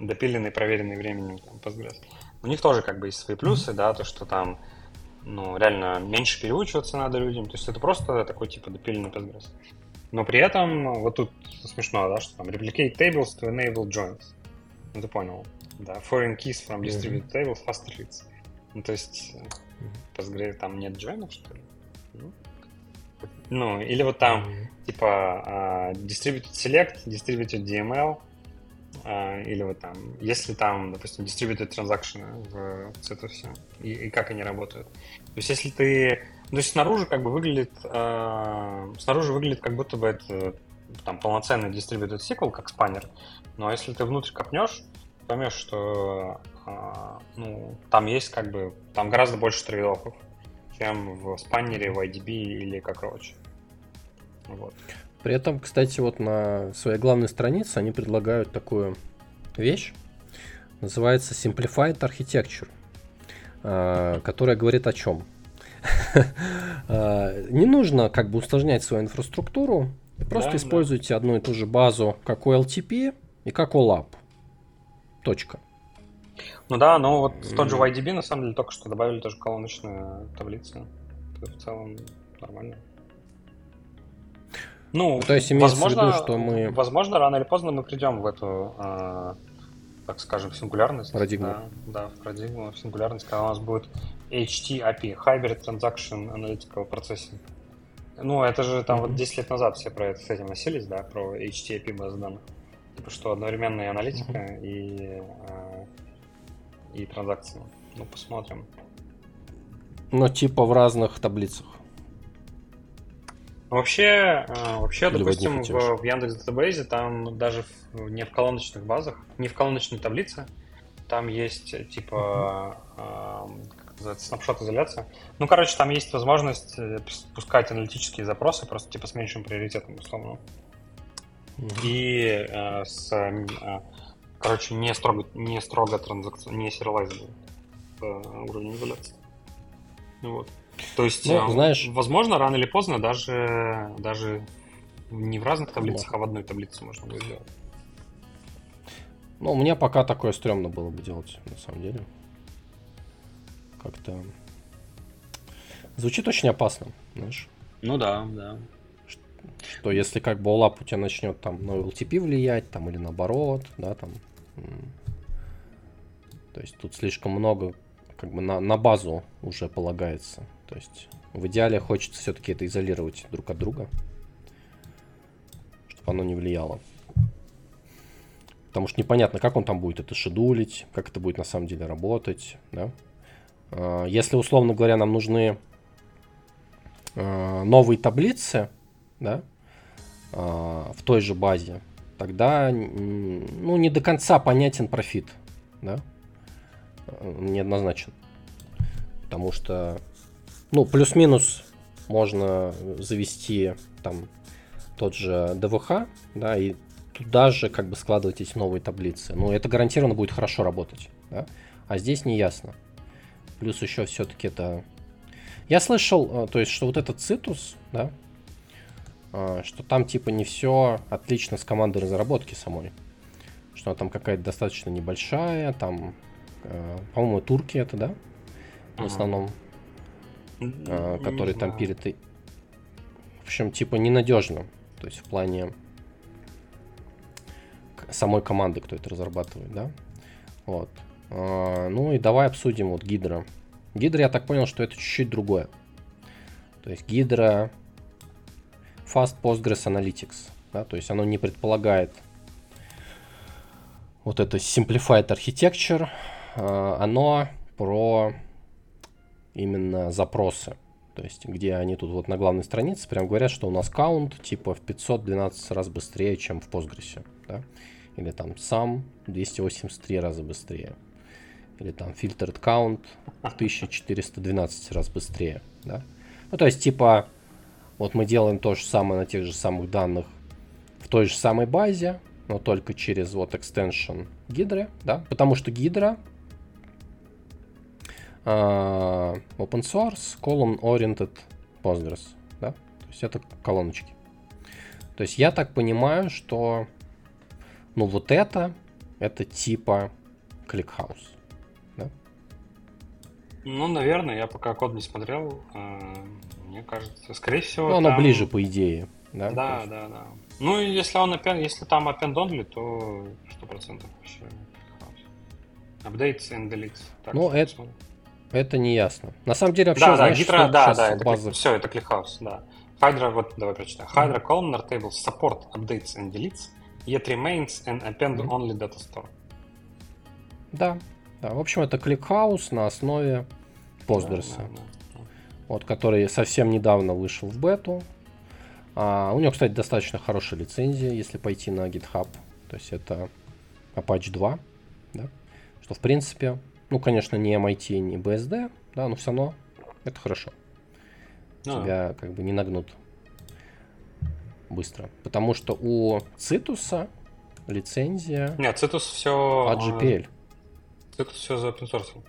S2: допиленные, проверенные временем там, Postgres, у них тоже как бы есть свои плюсы, да, то, что там, ну, реально меньше переучиваться надо людям, то есть это просто такой типа допиленный Postgres. Но при этом, вот тут смешно, да, что там replicate tables to enable joins. Ну, ты понял, да, foreign keys from distributed tables faster reads. Ну, то есть, Postgres там нет joinов, что ли? Ну, ну или вот там, типа, uh, distributed select, distributed DML, или вот там, если там, допустим, distributed transaction в Citrus, и, и как они работают. То есть если ты... То есть снаружи как бы выглядит... Э, снаружи выглядит как будто бы это там полноценный distributed SQL, как спаннер. Но если ты внутрь копнешь, поймешь, что э, ну, там есть как бы... Там гораздо больше трейдофов, чем в спаннере, в IDB или как Roach.
S1: Вот. При этом, кстати, вот на своей главной странице они предлагают такую вещь, называется Simplified Architecture, а, которая говорит о чем? А, не нужно как бы усложнять свою инфраструктуру, просто да, используйте да. одну и ту же базу, как OLTP и как OLAP. Точка.
S2: Ну да, но вот в тот же YDB на самом деле только что добавили тоже колоночную таблицу. В целом нормально. Ну, то есть имеется возможно, в виду, что мы... Возможно, рано или поздно мы придем в эту, э, так скажем, сингулярность.
S1: Парадигму.
S2: Да, да, в парадигму, в сингулярность, когда у нас будет HTAP, Hybrid Transaction Analytical Processing. Ну, это же там mm-hmm. вот 10 лет назад все про это с этим носились, да, про HTAP базы данных. Типа, что одновременно и аналитика, mm-hmm. и, э, и транзакции. Ну, посмотрим.
S1: Но типа в разных таблицах.
S2: Вообще, э, вообще, Или допустим, в, в Яндекс Датабейзе там даже в, не в колоночных базах, не в колоночной таблице, там есть типа uh-huh. э, как называется, снапшот изоляция. Ну, короче, там есть возможность э, пускать аналитические запросы просто типа с меньшим приоритетом, условно. Uh-huh. И э, с, э, короче, не строго, не строго транзакционно, не serializable уровень изоляции. Вот. То есть, ну, знаешь, возможно, рано или поздно даже, даже не в разных таблицах, а в одной таблице можно будет сделать.
S1: Ну, мне пока такое стрёмно было бы делать, на самом деле. Как-то... Звучит очень опасно, знаешь.
S2: Ну да, да.
S1: Что если как бы OLAP у тебя начнет там на LTP влиять, там, или наоборот, да, там... То есть тут слишком много как бы на, на базу уже полагается. То есть в идеале хочется все-таки это изолировать друг от друга, чтобы оно не влияло. Потому что непонятно, как он там будет это шедулить, как это будет на самом деле работать. Да? А, если, условно говоря, нам нужны а, новые таблицы да, а, в той же базе, тогда ну, не до конца понятен профит. Да? Неоднозначен. Потому что ну, плюс-минус можно завести там тот же ДВХ, да, и туда же как бы складывать эти новые таблицы. Ну, это гарантированно будет хорошо работать, да? А здесь не ясно. Плюс еще все-таки это... Я слышал, э, то есть, что вот этот цитус, да, э, что там типа не все отлично с командой разработки самой. Что она там какая-то достаточно небольшая, там, э, по-моему, турки это, да, в основном. А, который там перед... В общем, типа ненадежно. То есть в плане самой команды, кто это разрабатывает, да? Вот. А, ну и давай обсудим вот Гидра. Гидра, я так понял, что это чуть-чуть другое. То есть Гидра Fast Postgres Analytics. Да? То есть оно не предполагает вот это Simplified Architecture. А, оно про именно запросы. То есть, где они тут вот на главной странице прям говорят, что у нас каунт типа в 512 раз быстрее, чем в Postgres. Да? Или там сам 283 раза быстрее. Или там filtered count в 1412 раз быстрее. Да? Ну, то есть, типа, вот мы делаем то же самое на тех же самых данных в той же самой базе, но только через вот extension Гидры, да, потому что Гидра open source, column oriented Postgres, да? То есть это колоночки. То есть я так понимаю, что ну вот это, это типа ClickHouse, да?
S2: Ну, наверное, я пока код не смотрел, э, мне кажется, скорее всего. Ну,
S1: оно там... ближе, по идее. Да,
S2: да, есть... да, да. Ну, если он append, если там append only, то 100% вообще Updates and deletes.
S1: Так, ну, это, посмотрим. Это не ясно. На самом деле вообще,
S2: да, знаешь, да, Hydra, да, да, это базы... все, это ClickHouse, да. Hydra, вот давай прочитаем. Hydra mm-hmm. columnar table support updates and deletes, yet remains an append mm-hmm. only data store.
S1: Да, да. В общем, это ClickHouse на основе Postgres. Да, да, да. Вот, который совсем недавно вышел в бету. А, у него, кстати, достаточно хорошая лицензия, если пойти на GitHub. То есть это Apache 2, да? Что, в принципе, ну, конечно, не MIT, не BSD, да, но все равно это хорошо. А. Тебя как бы не нагнут быстро. Потому что у Цитуса лицензия...
S2: Нет, Citus все...
S1: От GPL.
S2: Citus все за open source.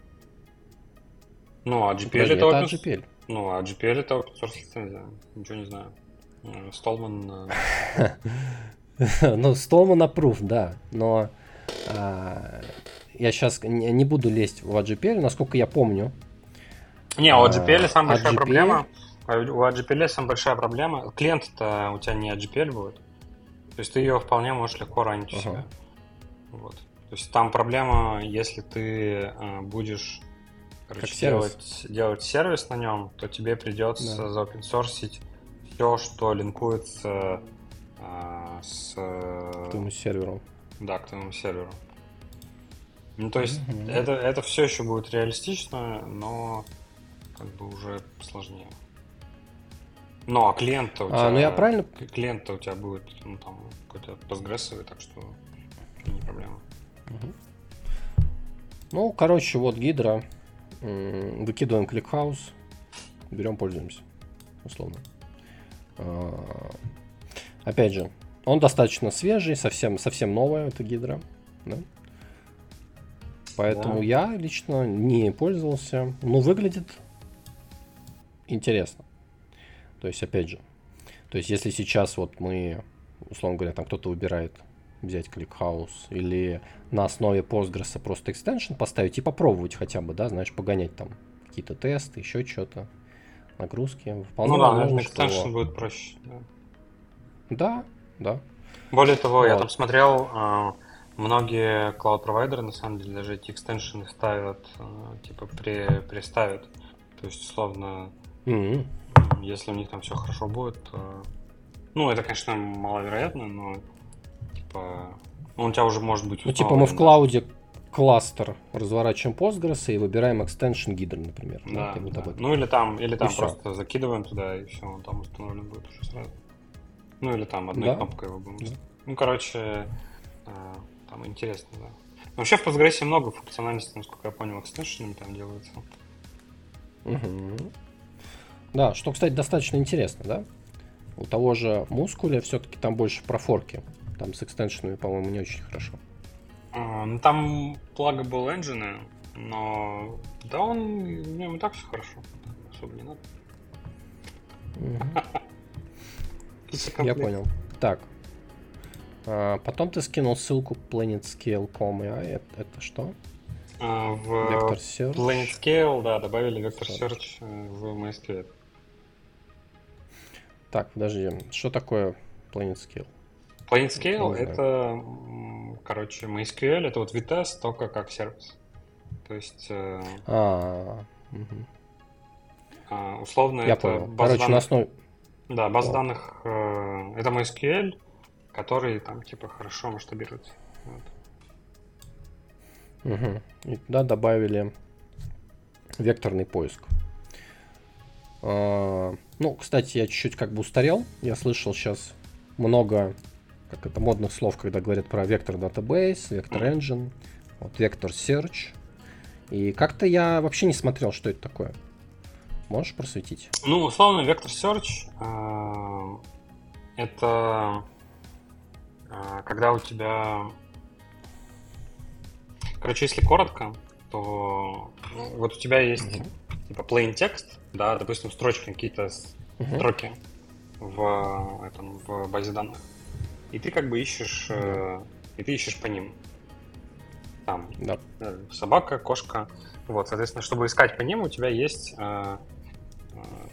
S2: Ну, а GPL Подожди, это, это
S1: open... GPL.
S2: Ну, а GPL это open source лицензия. Ничего не знаю. Столман...
S1: Ну, Столман approve, да. Но а, я сейчас не буду лезть в AGPL, насколько я помню.
S2: Не, у AGPL самая большая проблема. У AGPL самая большая проблема. Клиент-то у тебя не AGPL будет. То есть ты ее вполне можешь легко ранить у себя. Вот. То есть там проблема, если ты э, будешь короче, делать, делать сервис на нем, то тебе придется да. заопенсорсить все, что линкуется э, с...
S1: К твоему серверу.
S2: Да, к твоему серверу. Ну, то есть, mm-hmm. это, это все еще будет реалистично, но как бы уже сложнее. Ну, а клиент у
S1: тебя... А, ну я правильно...
S2: Клиент у тебя будет, ну, там, какой-то постгресовый, так что не проблема.
S1: Угу. Ну, короче, вот Hydra. Выкидываем ClickHouse. Берем, пользуемся. Условно. А, опять же, он достаточно свежий, совсем, совсем новая, это гидра. Да? Поэтому да. я лично не пользовался. Ну, выглядит интересно. То есть, опять же, то есть, если сейчас вот мы, условно говоря, там кто-то выбирает взять ClickHouse или на основе Postgres просто экстеншн поставить и попробовать хотя бы, да, знаешь, погонять там какие-то тесты, еще что-то, нагрузки.
S2: Вполне ну да, экстеншн что... будет проще. Да,
S1: да. да.
S2: Более того, вот. я там смотрел, а, многие клауд-провайдеры, на самом деле, даже эти экстеншены ставят, а, типа, при, приставят. То есть, условно, mm-hmm. Если у них там все хорошо будет, то... Ну, это, конечно, маловероятно, но типа... Ну, у тебя уже может быть...
S1: Ну, типа мы в клауде кластер разворачиваем Postgres и выбираем extension Gidr, например.
S2: Да, да, да. Ну или там, или там просто все. закидываем туда и все, он там установлен будет уже сразу. Ну или там одной да. кнопкой его будем. Да. Ну, короче, э, там интересно, да. Но вообще в Postgres много функциональности, насколько я понял, экстеншенами там делается.
S1: Угу. Да, что, кстати, достаточно интересно, да? У того же мускуля все-таки там больше про форки. Там с экстеншенами, по-моему, не очень хорошо.
S2: А, ну, там pluggable engine, но да он, в нем и так все хорошо. Особо не надо.
S1: Я понял. Так. А, потом ты скинул ссылку planetscale.com, а это, это что?
S2: А, в Vector Search. Planetscale, да, добавили Vector Search э, в MySQL.
S1: Так, подожди, что такое PlanetScale?
S2: PlanetScale это, короче, MySQL это вот Vitesse, только как сервис. То есть... Э, а, угу. условно
S1: Я это понял. база Короче, данных... на основе...
S2: Да, база да. данных э, это MySQL, который там типа хорошо масштабируется.
S1: Вот. Угу. И туда добавили векторный поиск. А, ну, кстати, я чуть-чуть как бы устарел. Я слышал сейчас много, как это, модных слов, когда говорят про вектор database, вектор engine, вот, вектор search. И как-то я вообще не смотрел, что это такое. Можешь просветить?
S2: Ну, условно, вектор search э, это когда у тебя... Короче, если коротко, то ну, вот у тебя есть mm-hmm. типа plain текст, да, допустим, строчки, какие-то uh-huh. строки в, этом, в базе данных. И ты как бы ищешь, uh-huh. э, и ты ищешь по ним. Там да. Э, собака, кошка. Вот, соответственно, чтобы искать по ним, у тебя есть, э,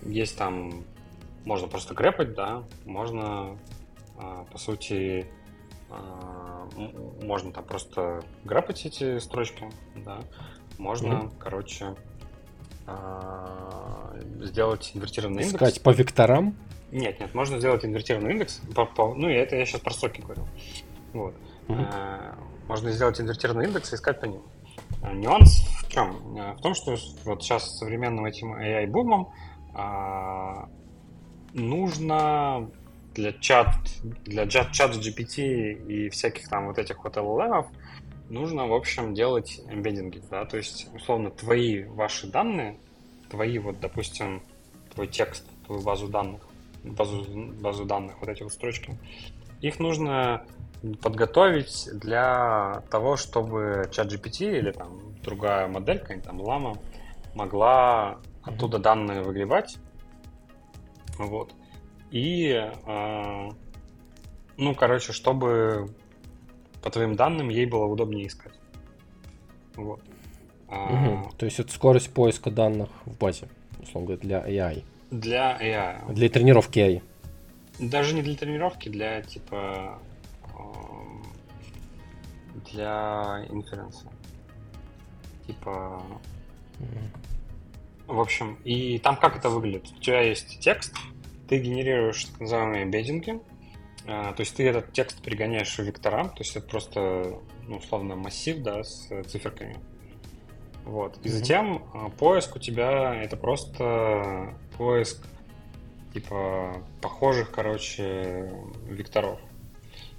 S2: есть там, можно просто грэпать, да, можно, по сути, можно там просто грэпать эти строчки, да, можно, mm-hmm. короче, а, сделать инвертированный
S1: индекс. Искать по векторам?
S2: Нет, нет, можно сделать инвертированный индекс. По, по, ну, и это я сейчас про соки говорю. Вот. А, можно сделать инвертированный индекс и искать по ним. А, нюанс в чем? В том, что вот сейчас с современным этим AI-бумом а, нужно для чат, для чат, чат GPT и всяких там вот этих вот LLM нужно, в общем, делать эмбеддинги, да, то есть, условно, твои ваши данные, твои вот, допустим, твой текст, твою базу данных, базу, базу данных, вот эти вот строчки, их нужно подготовить для того, чтобы чат GPT или там другая моделька, там Lama, могла оттуда данные выгребать, вот, и, э, ну, короче, чтобы по твоим данным ей было удобнее искать. Вот.
S1: Угу. То есть это скорость поиска данных в базе, условно говоря, для AI.
S2: Для AI.
S1: Для тренировки AI.
S2: Даже не для тренировки, для типа для инференса. Типа. В общем, и там как это выглядит? У тебя есть текст, ты генерируешь так называемые беддинги, а, то есть ты этот текст пригоняешь в вектора, то есть это просто, ну, условно, массив, да, с циферками. Вот. И затем э, поиск у тебя это просто поиск типа похожих, короче, векторов.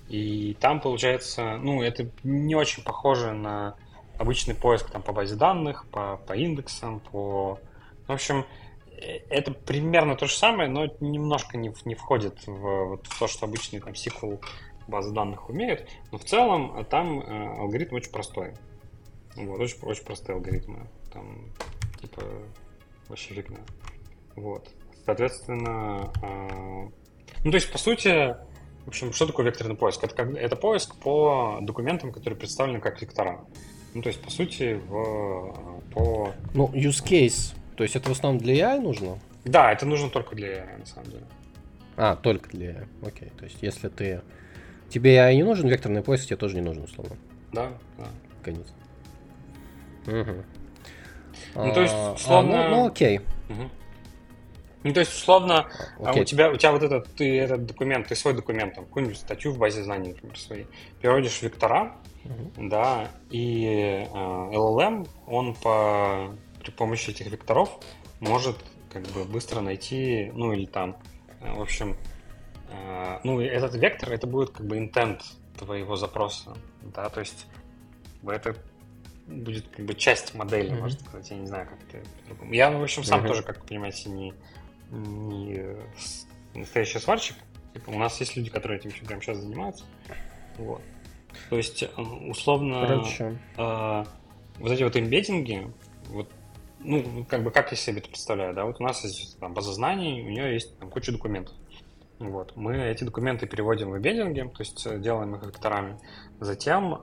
S2: И там получается, ну, это не очень похоже на обычный поиск там по базе данных, по, по индексам, по... В общем, это примерно то же самое, но немножко не, не входит в, вот, в то, что обычные там SQL базы данных умеют. Но в целом э, там э, алгоритм очень простой. Вот, очень, очень простые алгоритмы. Там, типа, вообще фигня. Вот. Соответственно, э, ну, то есть, по сути, в общем, что такое векторный поиск? Это, как, это поиск по документам, которые представлены как вектора. Ну, то есть, по сути, в, по...
S1: Ну, use case. То есть, это в основном для AI нужно?
S2: Да, это нужно только для AI, на самом деле.
S1: А, только для AI. Окей. То есть, если ты... Тебе AI не нужен, векторный поиск тебе тоже не нужен, условно.
S2: Да, да.
S1: Конец.
S2: Угу. Ну, то есть, условно...
S1: А, ну, ну, окей.
S2: Угу. Ну, то есть, условно, okay. у тебя, у тебя вот этот, ты этот документ, ты свой документ, там, какую-нибудь статью в базе знаний, например, свои, переводишь вектора, uh-huh. да, и э, LLM, он по, при помощи этих векторов может как бы быстро найти, ну, или там, э, в общем, э, ну, этот вектор, это будет как бы intent твоего запроса, да, то есть это будет как бы часть модели, mm-hmm. можно сказать, я не знаю, как это по-другому. Я, в общем, сам mm-hmm. тоже, как вы понимаете, не, не настоящий сварщик. Типа, у нас есть люди, которые этим прямо сейчас занимаются. Вот. То есть, э, условно, э, вот эти вот имбеддинги, вот, ну, как бы, как я себе это представляю, да, вот у нас есть там, база знаний, у нее есть там куча документов. Вот. Мы эти документы переводим в имбеддинги, то есть э, делаем их векторами. Затем э,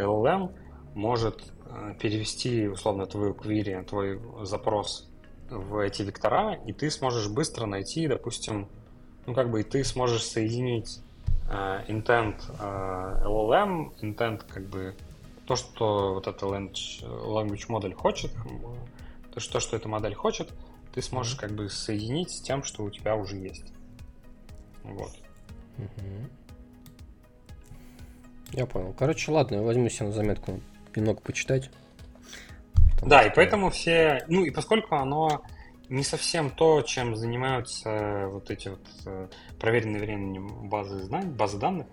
S2: LLM может э, перевести, условно, твою query, твой запрос в эти вектора, и ты сможешь быстро найти, допустим, ну как бы и ты сможешь соединить uh, intent LLM, intent как бы то, что вот эта language, модель хочет, то, что, эта модель хочет, ты сможешь как бы соединить с тем, что у тебя уже есть. Вот.
S1: Я понял. Короче, ладно, я возьму себе на заметку немного почитать.
S2: Да, что... и поэтому все... Ну, и поскольку оно не совсем то, чем занимаются вот эти вот э, проверенные временем базы знаний, базы данных,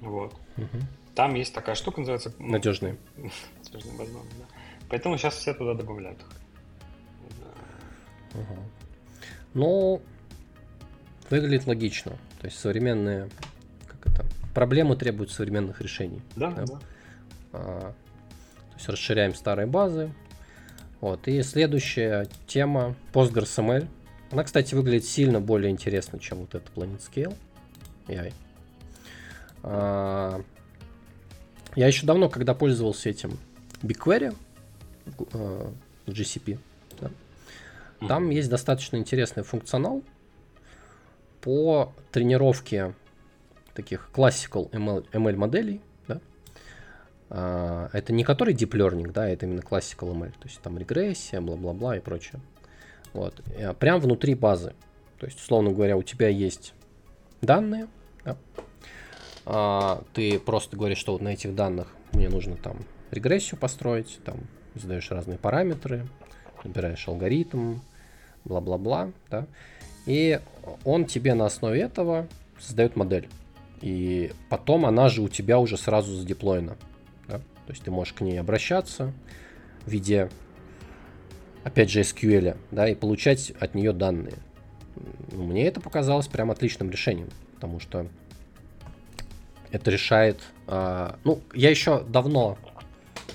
S2: вот. Угу. Там есть такая штука, называется...
S1: Ну, Надежные.
S2: Надежные базы данных, да. Поэтому сейчас все туда добавляют.
S1: Да. Угу. Ну, выглядит логично. То есть современные как это, проблемы требуют современных решений.
S2: Да, да. да.
S1: А, есть расширяем старые базы. Вот. И следующая тема PostgreSML. Она, кстати, выглядит сильно более интересно, чем вот эта PlanetScale. AI. А, я еще давно, когда пользовался этим BigQuery в GCP, да, там есть достаточно интересный функционал по тренировке таких classical ML, ML моделей а, это не который deep learning, да, это именно classical ML, то есть там регрессия, бла-бла-бла и прочее. Вот. Прям внутри базы. То есть, условно говоря, у тебя есть данные, да? а, ты просто говоришь, что вот на этих данных мне нужно там регрессию построить, там задаешь разные параметры, набираешь алгоритм, бла-бла-бла, да, и он тебе на основе этого создает модель. И потом она же у тебя уже сразу задеплоена. То есть ты можешь к ней обращаться в виде, опять же, SQL, да, и получать от нее данные. Мне это показалось прям отличным решением, потому что это решает... Э, ну, я еще давно,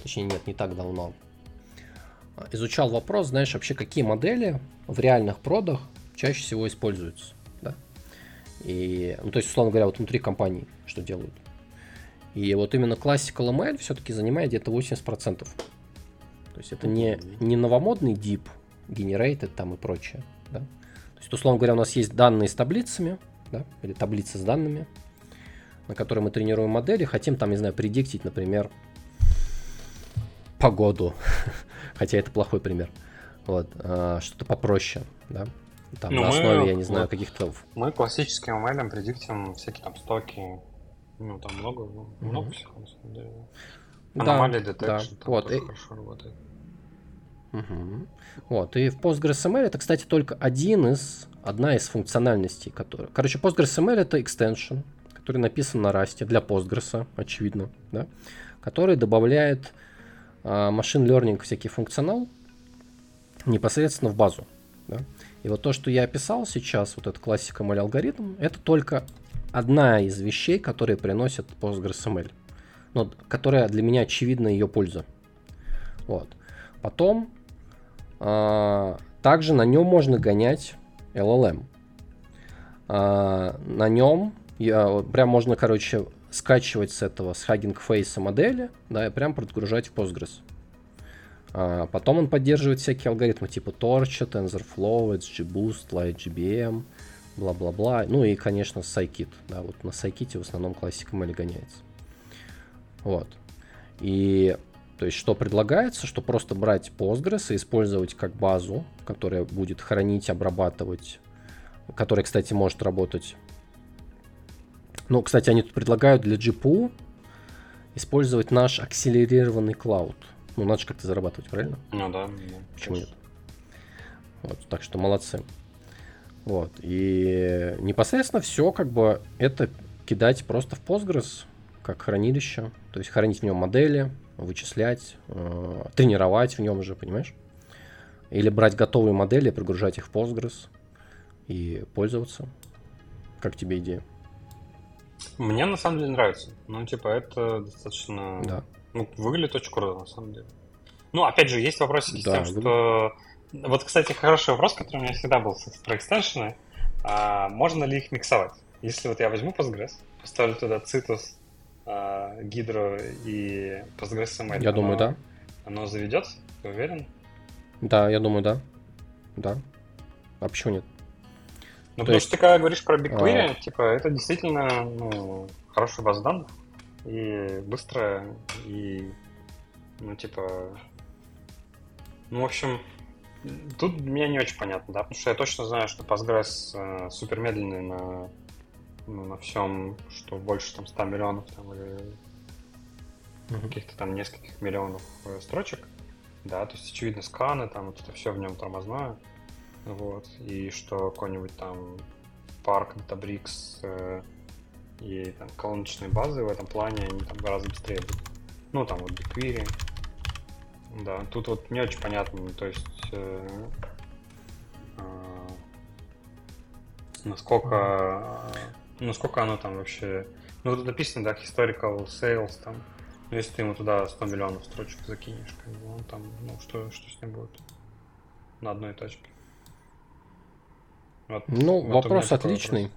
S1: точнее нет, не так давно, изучал вопрос, знаешь, вообще какие модели в реальных продах чаще всего используются. Да? И, ну, то есть, условно говоря, вот внутри компании что делают. И вот именно Classical ML все-таки занимает где-то 80%. То есть это не, не новомодный deep, generated там и прочее. Да? То есть, условно говоря, у нас есть данные с таблицами, да, или таблицы с данными, на которые мы тренируем модели, хотим там, не знаю, предиктить, например, погоду. Хотя это плохой пример. Вот, а, что-то попроще, да. Там ну, на основе, мы, я не знаю, вот, каких-то...
S2: Мы классическим ML предиктим всякие там стоки, ну, там много, mm-hmm. много всего, на самом деле. Аномалии да, detection да.
S1: вот.
S2: и... хорошо работает.
S1: Угу. Вот, и в PostgreSML это, кстати, только один из, одна из функциональностей, которая... Короче, PostgreSML это extension, который написан на Rust для Postgres, очевидно, да, который добавляет машин learning всякий функционал непосредственно в базу. Да? И вот то, что я описал сейчас, вот этот классика ML алгоритм, это только одна из вещей, которые приносят PostgreSML. Но, которая для меня очевидна ее польза. Вот. Потом а, также на нем можно гонять LLM. А, на нем я, прям можно, короче, скачивать с этого, с Hugging Face модели, да, и прям подгружать в Postgres. А, потом он поддерживает всякие алгоритмы типа Torch, TensorFlow, XGBoost, LightGBM, бла-бла-бла. Ну и, конечно, Scikit. Да, вот на Scikit в основном классика ML гоняется. Вот. И то есть, что предлагается, что просто брать Postgres и использовать как базу, которая будет хранить, обрабатывать, которая, кстати, может работать. Ну, кстати, они тут предлагают для GPU использовать наш акселерированный клауд. Ну, надо же как-то зарабатывать, правильно?
S2: Ну да.
S1: Почему нет? Вот, так что молодцы. Вот. И непосредственно все, как бы, это кидать просто в Postgres, как хранилище. То есть хранить в нем модели, вычислять, э, тренировать в нем же, понимаешь? Или брать готовые модели, прогружать их в Postgres и пользоваться. Как тебе идея?
S2: Мне на самом деле нравится. Ну, типа, это достаточно...
S1: Да.
S2: Ну, выглядит очень круто, на самом деле. Ну, опять же, есть вопросики да, с тем, что... Вот, кстати, хороший вопрос, который у меня всегда был про экстеншены. А можно ли их миксовать? Если вот я возьму Postgres, поставлю туда Citus, а, Гидро и PostgreSQL.
S1: Я оно, думаю, да.
S2: Оно заведется? Ты уверен?
S1: Да, я думаю, да. Да. А почему нет?
S2: Ну, То потому есть... что ты когда говоришь про BigQuery, а... типа, это действительно ну, хорошая база данных и быстрая, и, ну, типа, ну, в общем, тут мне не очень понятно, да, потому что я точно знаю, что Postgres э, супер медленный на ну, на всем, что больше там 100 миллионов там, или mm-hmm. каких-то там нескольких миллионов э, строчек, да, то есть очевидно сканы, там вот это все в нем тормозное, вот, и что какой-нибудь там парк Databricks э, и там колоночные базы в этом плане, они там гораздо быстрее будут. Ну, там вот BigQuery, да, тут вот не очень понятно, то есть э, э, насколько ну, сколько оно там вообще... Ну, тут написано, да, historical sales там. Ну, если ты ему туда 100 миллионов строчек закинешь, как бы он там, ну, что, что с ним будет на одной точке?
S1: Вот, ну, вот вопрос отличный.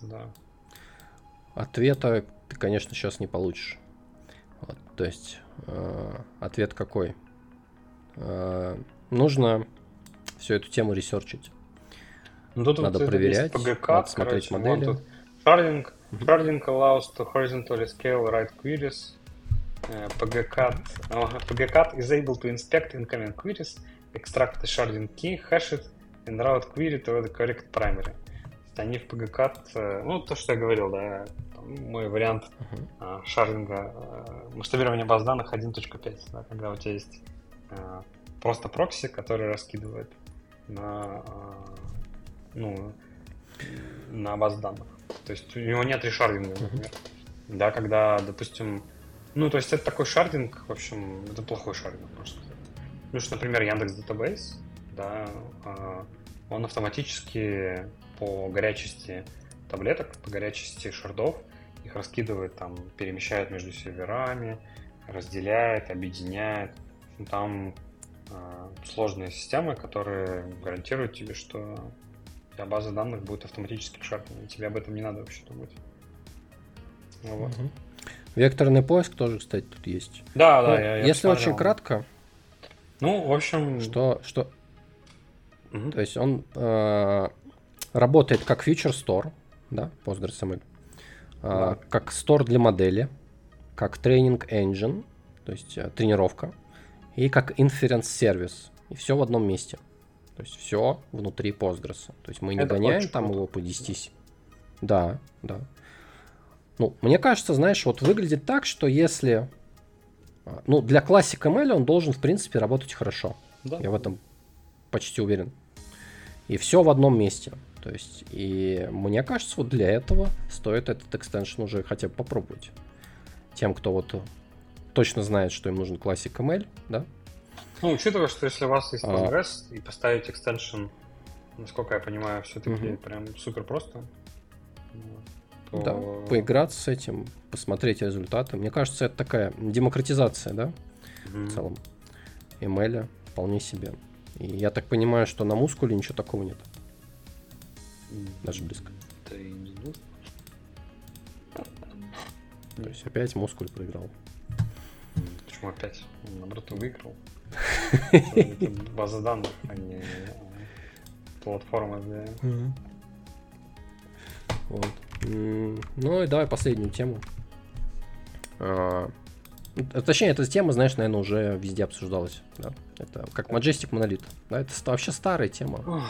S2: Вопрос. Да.
S1: Ответа ты, конечно, сейчас не получишь. Вот, то есть, э, ответ какой? Э, нужно всю эту тему ресерчить. Ну, тут надо вот проверять,
S2: PGK, надо смотреть короче, модели. Тут sharding, sharding allows to horizontally scale write queries. Uh, PGCAT, uh, PGCAT is able to inspect incoming queries, extract the sharding key, hash it, and route query to the correct primary. Они в PGCAT, uh, ну, то, что я говорил, да, мой вариант uh-huh. uh, шардинга, uh, масштабирования баз данных 1.5, да, когда у тебя есть просто прокси, который раскидывает на ну, на баз данных. То есть у него нет решардинга, например. Uh-huh. Да, когда, допустим, ну, то есть это такой шардинг, в общем, это плохой шардинг, можно сказать. Ну, что, например, Яндекс Database, да, а, он автоматически по горячести таблеток, по горячести шардов их раскидывает, там, перемещает между серверами, разделяет, объединяет. Там э, сложные системы, которые гарантируют тебе, что тебя база данных будет автоматически шарпана, и тебе об этом не надо вообще думать.
S1: Ну, вот. Угу. Векторный поиск тоже, кстати, тут есть.
S2: Да, да. Ну, я,
S1: я если посмотрел. очень кратко.
S2: Ну, в общем.
S1: Что, что. Угу. То есть он э, работает как Future Store, да, PostgreSQL, э, да. как store для модели, как тренинг engine, то есть э, тренировка, и как inference сервис. И все в одном месте. То есть все внутри Postgres. То есть мы не Это гоняем там круто. его по 10. Да, да. Ну, мне кажется, знаешь, вот выглядит так, что если... А, ну, для классика ML он должен, в принципе, работать хорошо. Да. Я в этом почти уверен. И все в одном месте. То есть, и мне кажется, вот для этого стоит этот экстеншн уже хотя бы попробовать. Тем, кто вот точно знает, что им нужен Classic ML, да?
S2: Ну, учитывая, что если у вас есть Postgres а... и поставить экстеншн, насколько я понимаю, все-таки угу. прям супер просто.
S1: То... Да, поиграться с этим, посмотреть результаты. Мне кажется, это такая демократизация, да, угу. в целом. ML вполне себе. И я так понимаю, что на мускуле ничего такого нет. Даже близко. Да и не нужно. То есть опять мускуль проиграл.
S2: Почему опять? Наоборот, выиграл. База данных, а не платформа для...
S1: Вот. Ну и давай последнюю тему. А, точнее, эта тема, знаешь, наверное, уже везде обсуждалась. Да? Это как Majestic Monolith. Да, это вообще старая тема.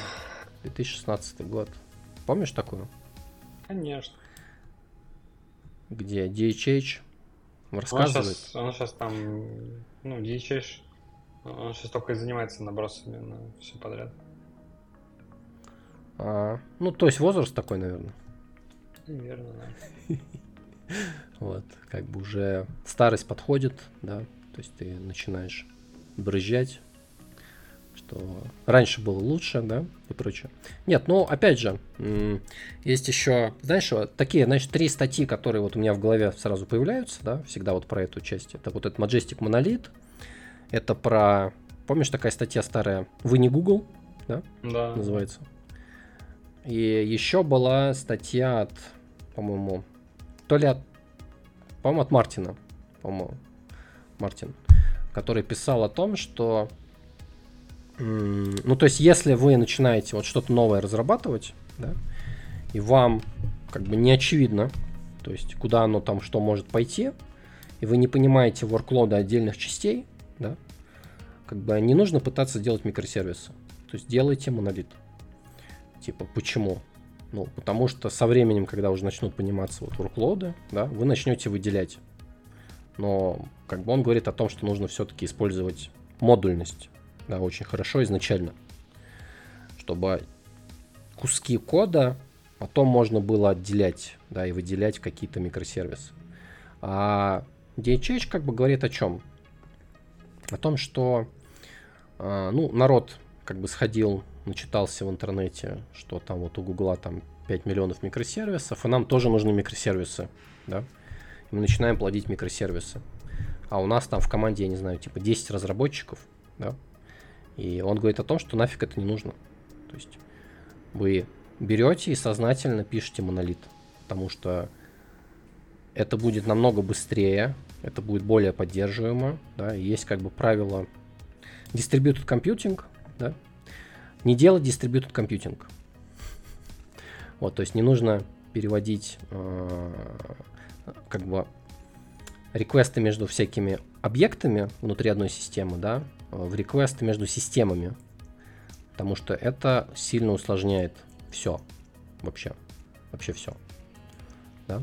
S1: 2016 год. Помнишь такую?
S2: Конечно.
S1: Где DHH рассказывает. Он
S2: сейчас, он сейчас там, ну, DHH, он сейчас только и занимается набросами на все подряд.
S1: А, ну, то есть возраст такой, наверное.
S2: Верно, да.
S1: Вот, как бы уже старость подходит, да, то есть ты начинаешь брызжать, что раньше было лучше, да, и прочее. Нет, ну, опять же, есть еще, знаешь, вот такие, значит, три статьи, которые вот у меня в голове сразу появляются, да, всегда вот про эту часть. Это вот этот Majestic Monolith, это про, помнишь, такая статья старая, «Вы не Google», да,
S2: да.
S1: называется. И еще была статья от, по-моему, то ли от, по-моему, от Мартина, по-моему, Мартин, который писал о том, что ну, то есть, если вы начинаете вот что-то новое разрабатывать, да, и вам как бы не очевидно, то есть, куда оно там, что может пойти, и вы не понимаете ворклода отдельных частей, да, как бы не нужно пытаться делать микросервисы. То есть, делайте монолит. Типа, почему? Ну, потому что со временем, когда уже начнут пониматься вот ворклоды, да, вы начнете выделять. Но как бы он говорит о том, что нужно все-таки использовать модульность да, очень хорошо изначально, чтобы куски кода потом можно было отделять, да, и выделять какие-то микросервисы. А DHH как бы говорит о чем? О том, что, э, ну, народ как бы сходил, начитался в интернете, что там вот у Гугла там 5 миллионов микросервисов, и нам тоже нужны микросервисы, да, и мы начинаем плодить микросервисы. А у нас там в команде, я не знаю, типа 10 разработчиков, да, и он говорит о том, что нафиг это не нужно. То есть вы берете и сознательно пишете монолит, потому что это будет намного быстрее, это будет более поддерживаемо, да, есть как бы правило distributed computing, да, не делать distributed computing. Вот, то есть не нужно переводить э, как бы реквесты между всякими объектами внутри одной системы, да, в реквесты между системами. Потому что это сильно усложняет все. Вообще. Вообще все. Да?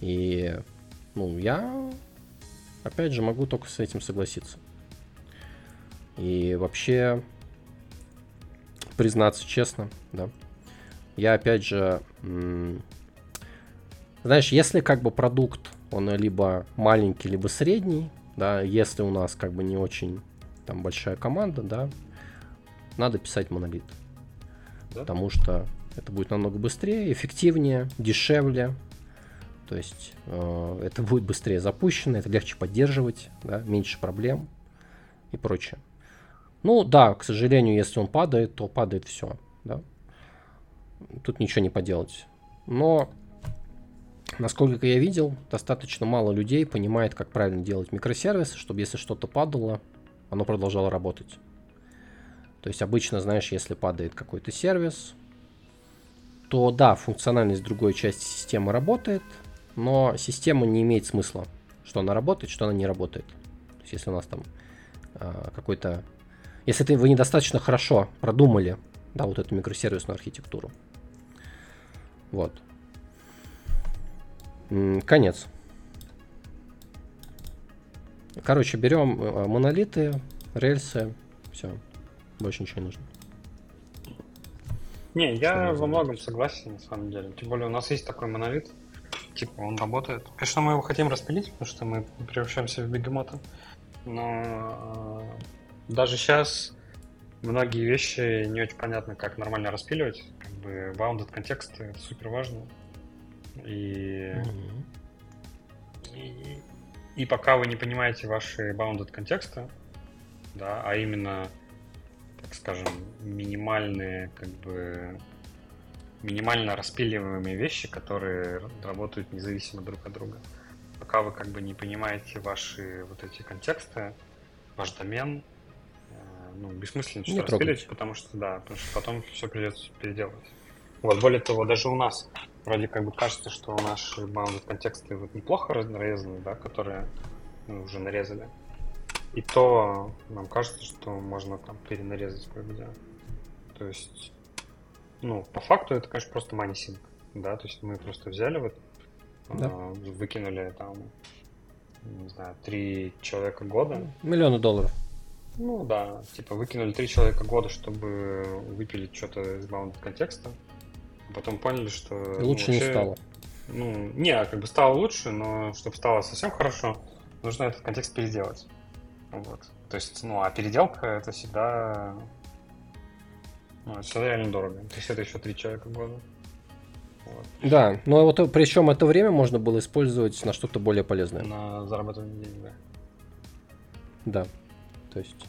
S1: И ну, я опять же могу только с этим согласиться. И вообще, признаться честно, да, я опять же, знаешь, если как бы продукт, он либо маленький, либо средний, да, если у нас как бы не очень там большая команда, да, надо писать монолит. Да? Потому что это будет намного быстрее, эффективнее, дешевле. То есть э, это будет быстрее запущено, это легче поддерживать, да, меньше проблем и прочее. Ну да, к сожалению, если он падает, то падает все. Да? Тут ничего не поделать. Но, насколько я видел, достаточно мало людей понимает, как правильно делать микросервисы, чтобы если что-то падало, оно продолжало работать. То есть обычно, знаешь, если падает какой-то сервис, то да, функциональность другой части системы работает, но система не имеет смысла, что она работает, что она не работает. То есть если у нас там э, какой-то... Если ты, вы недостаточно хорошо продумали, да, вот эту микросервисную архитектуру. Вот. Конец. Короче, берем э, монолиты, рельсы, Все. Больше ничего не нужно.
S2: Не, я во многом согласен, на самом деле. Тем более у нас есть такой монолит. Типа, он работает. Конечно, мы его хотим распилить, потому что мы превращаемся в бегемота. Но э, даже сейчас многие вещи не очень понятно, как нормально распиливать. Как бы bounded контексты это супер важно. И, mm-hmm. и, и пока вы не понимаете ваши bounded контексты, да, а именно, так скажем, минимальные, как бы минимально распиливаемые вещи, которые работают независимо друг от друга. Пока вы как бы не понимаете ваши вот эти контексты, ваш домен, ну, бессмысленно что-то распилить, потому что, да, потому что потом все придется переделывать. Вот, более того, даже у нас вроде как бы кажется, что наши bounded контексты вот неплохо нарезаны, да, которые мы уже нарезали. И то нам кажется, что можно там перенарезать кое-где. То есть, ну, по факту это, конечно, просто манисинг, да, то есть мы просто взяли вот, да. э, выкинули там, не знаю, три человека года.
S1: Миллионы долларов.
S2: Ну да, типа выкинули три человека года, чтобы выпилить что-то из баунд контекста. А потом поняли, что...
S1: И лучше ну, вообще, не стало.
S2: Ну, не, а как бы стало лучше, но чтобы стало совсем хорошо, нужно этот контекст переделать. Вот. То есть, ну, а переделка это всегда... Ну, это всегда реально дорого. То есть это еще три человека года.
S1: Вот. Да, но вот причем это время можно было использовать на что-то более полезное.
S2: На зарабатывание денег, да.
S1: Да. То есть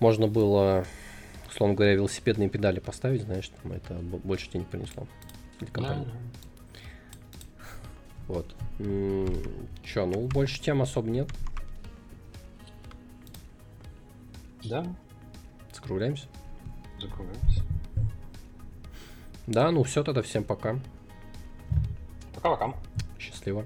S1: можно было, условно говоря, велосипедные педали поставить, знаешь, там это больше денег принесло для компании. Да. Вот. Че, ну больше тем особо нет.
S2: Да.
S1: Закругляемся?
S2: Закругляемся.
S1: Да, ну все тогда, всем пока.
S2: Пока-пока.
S1: Счастливо.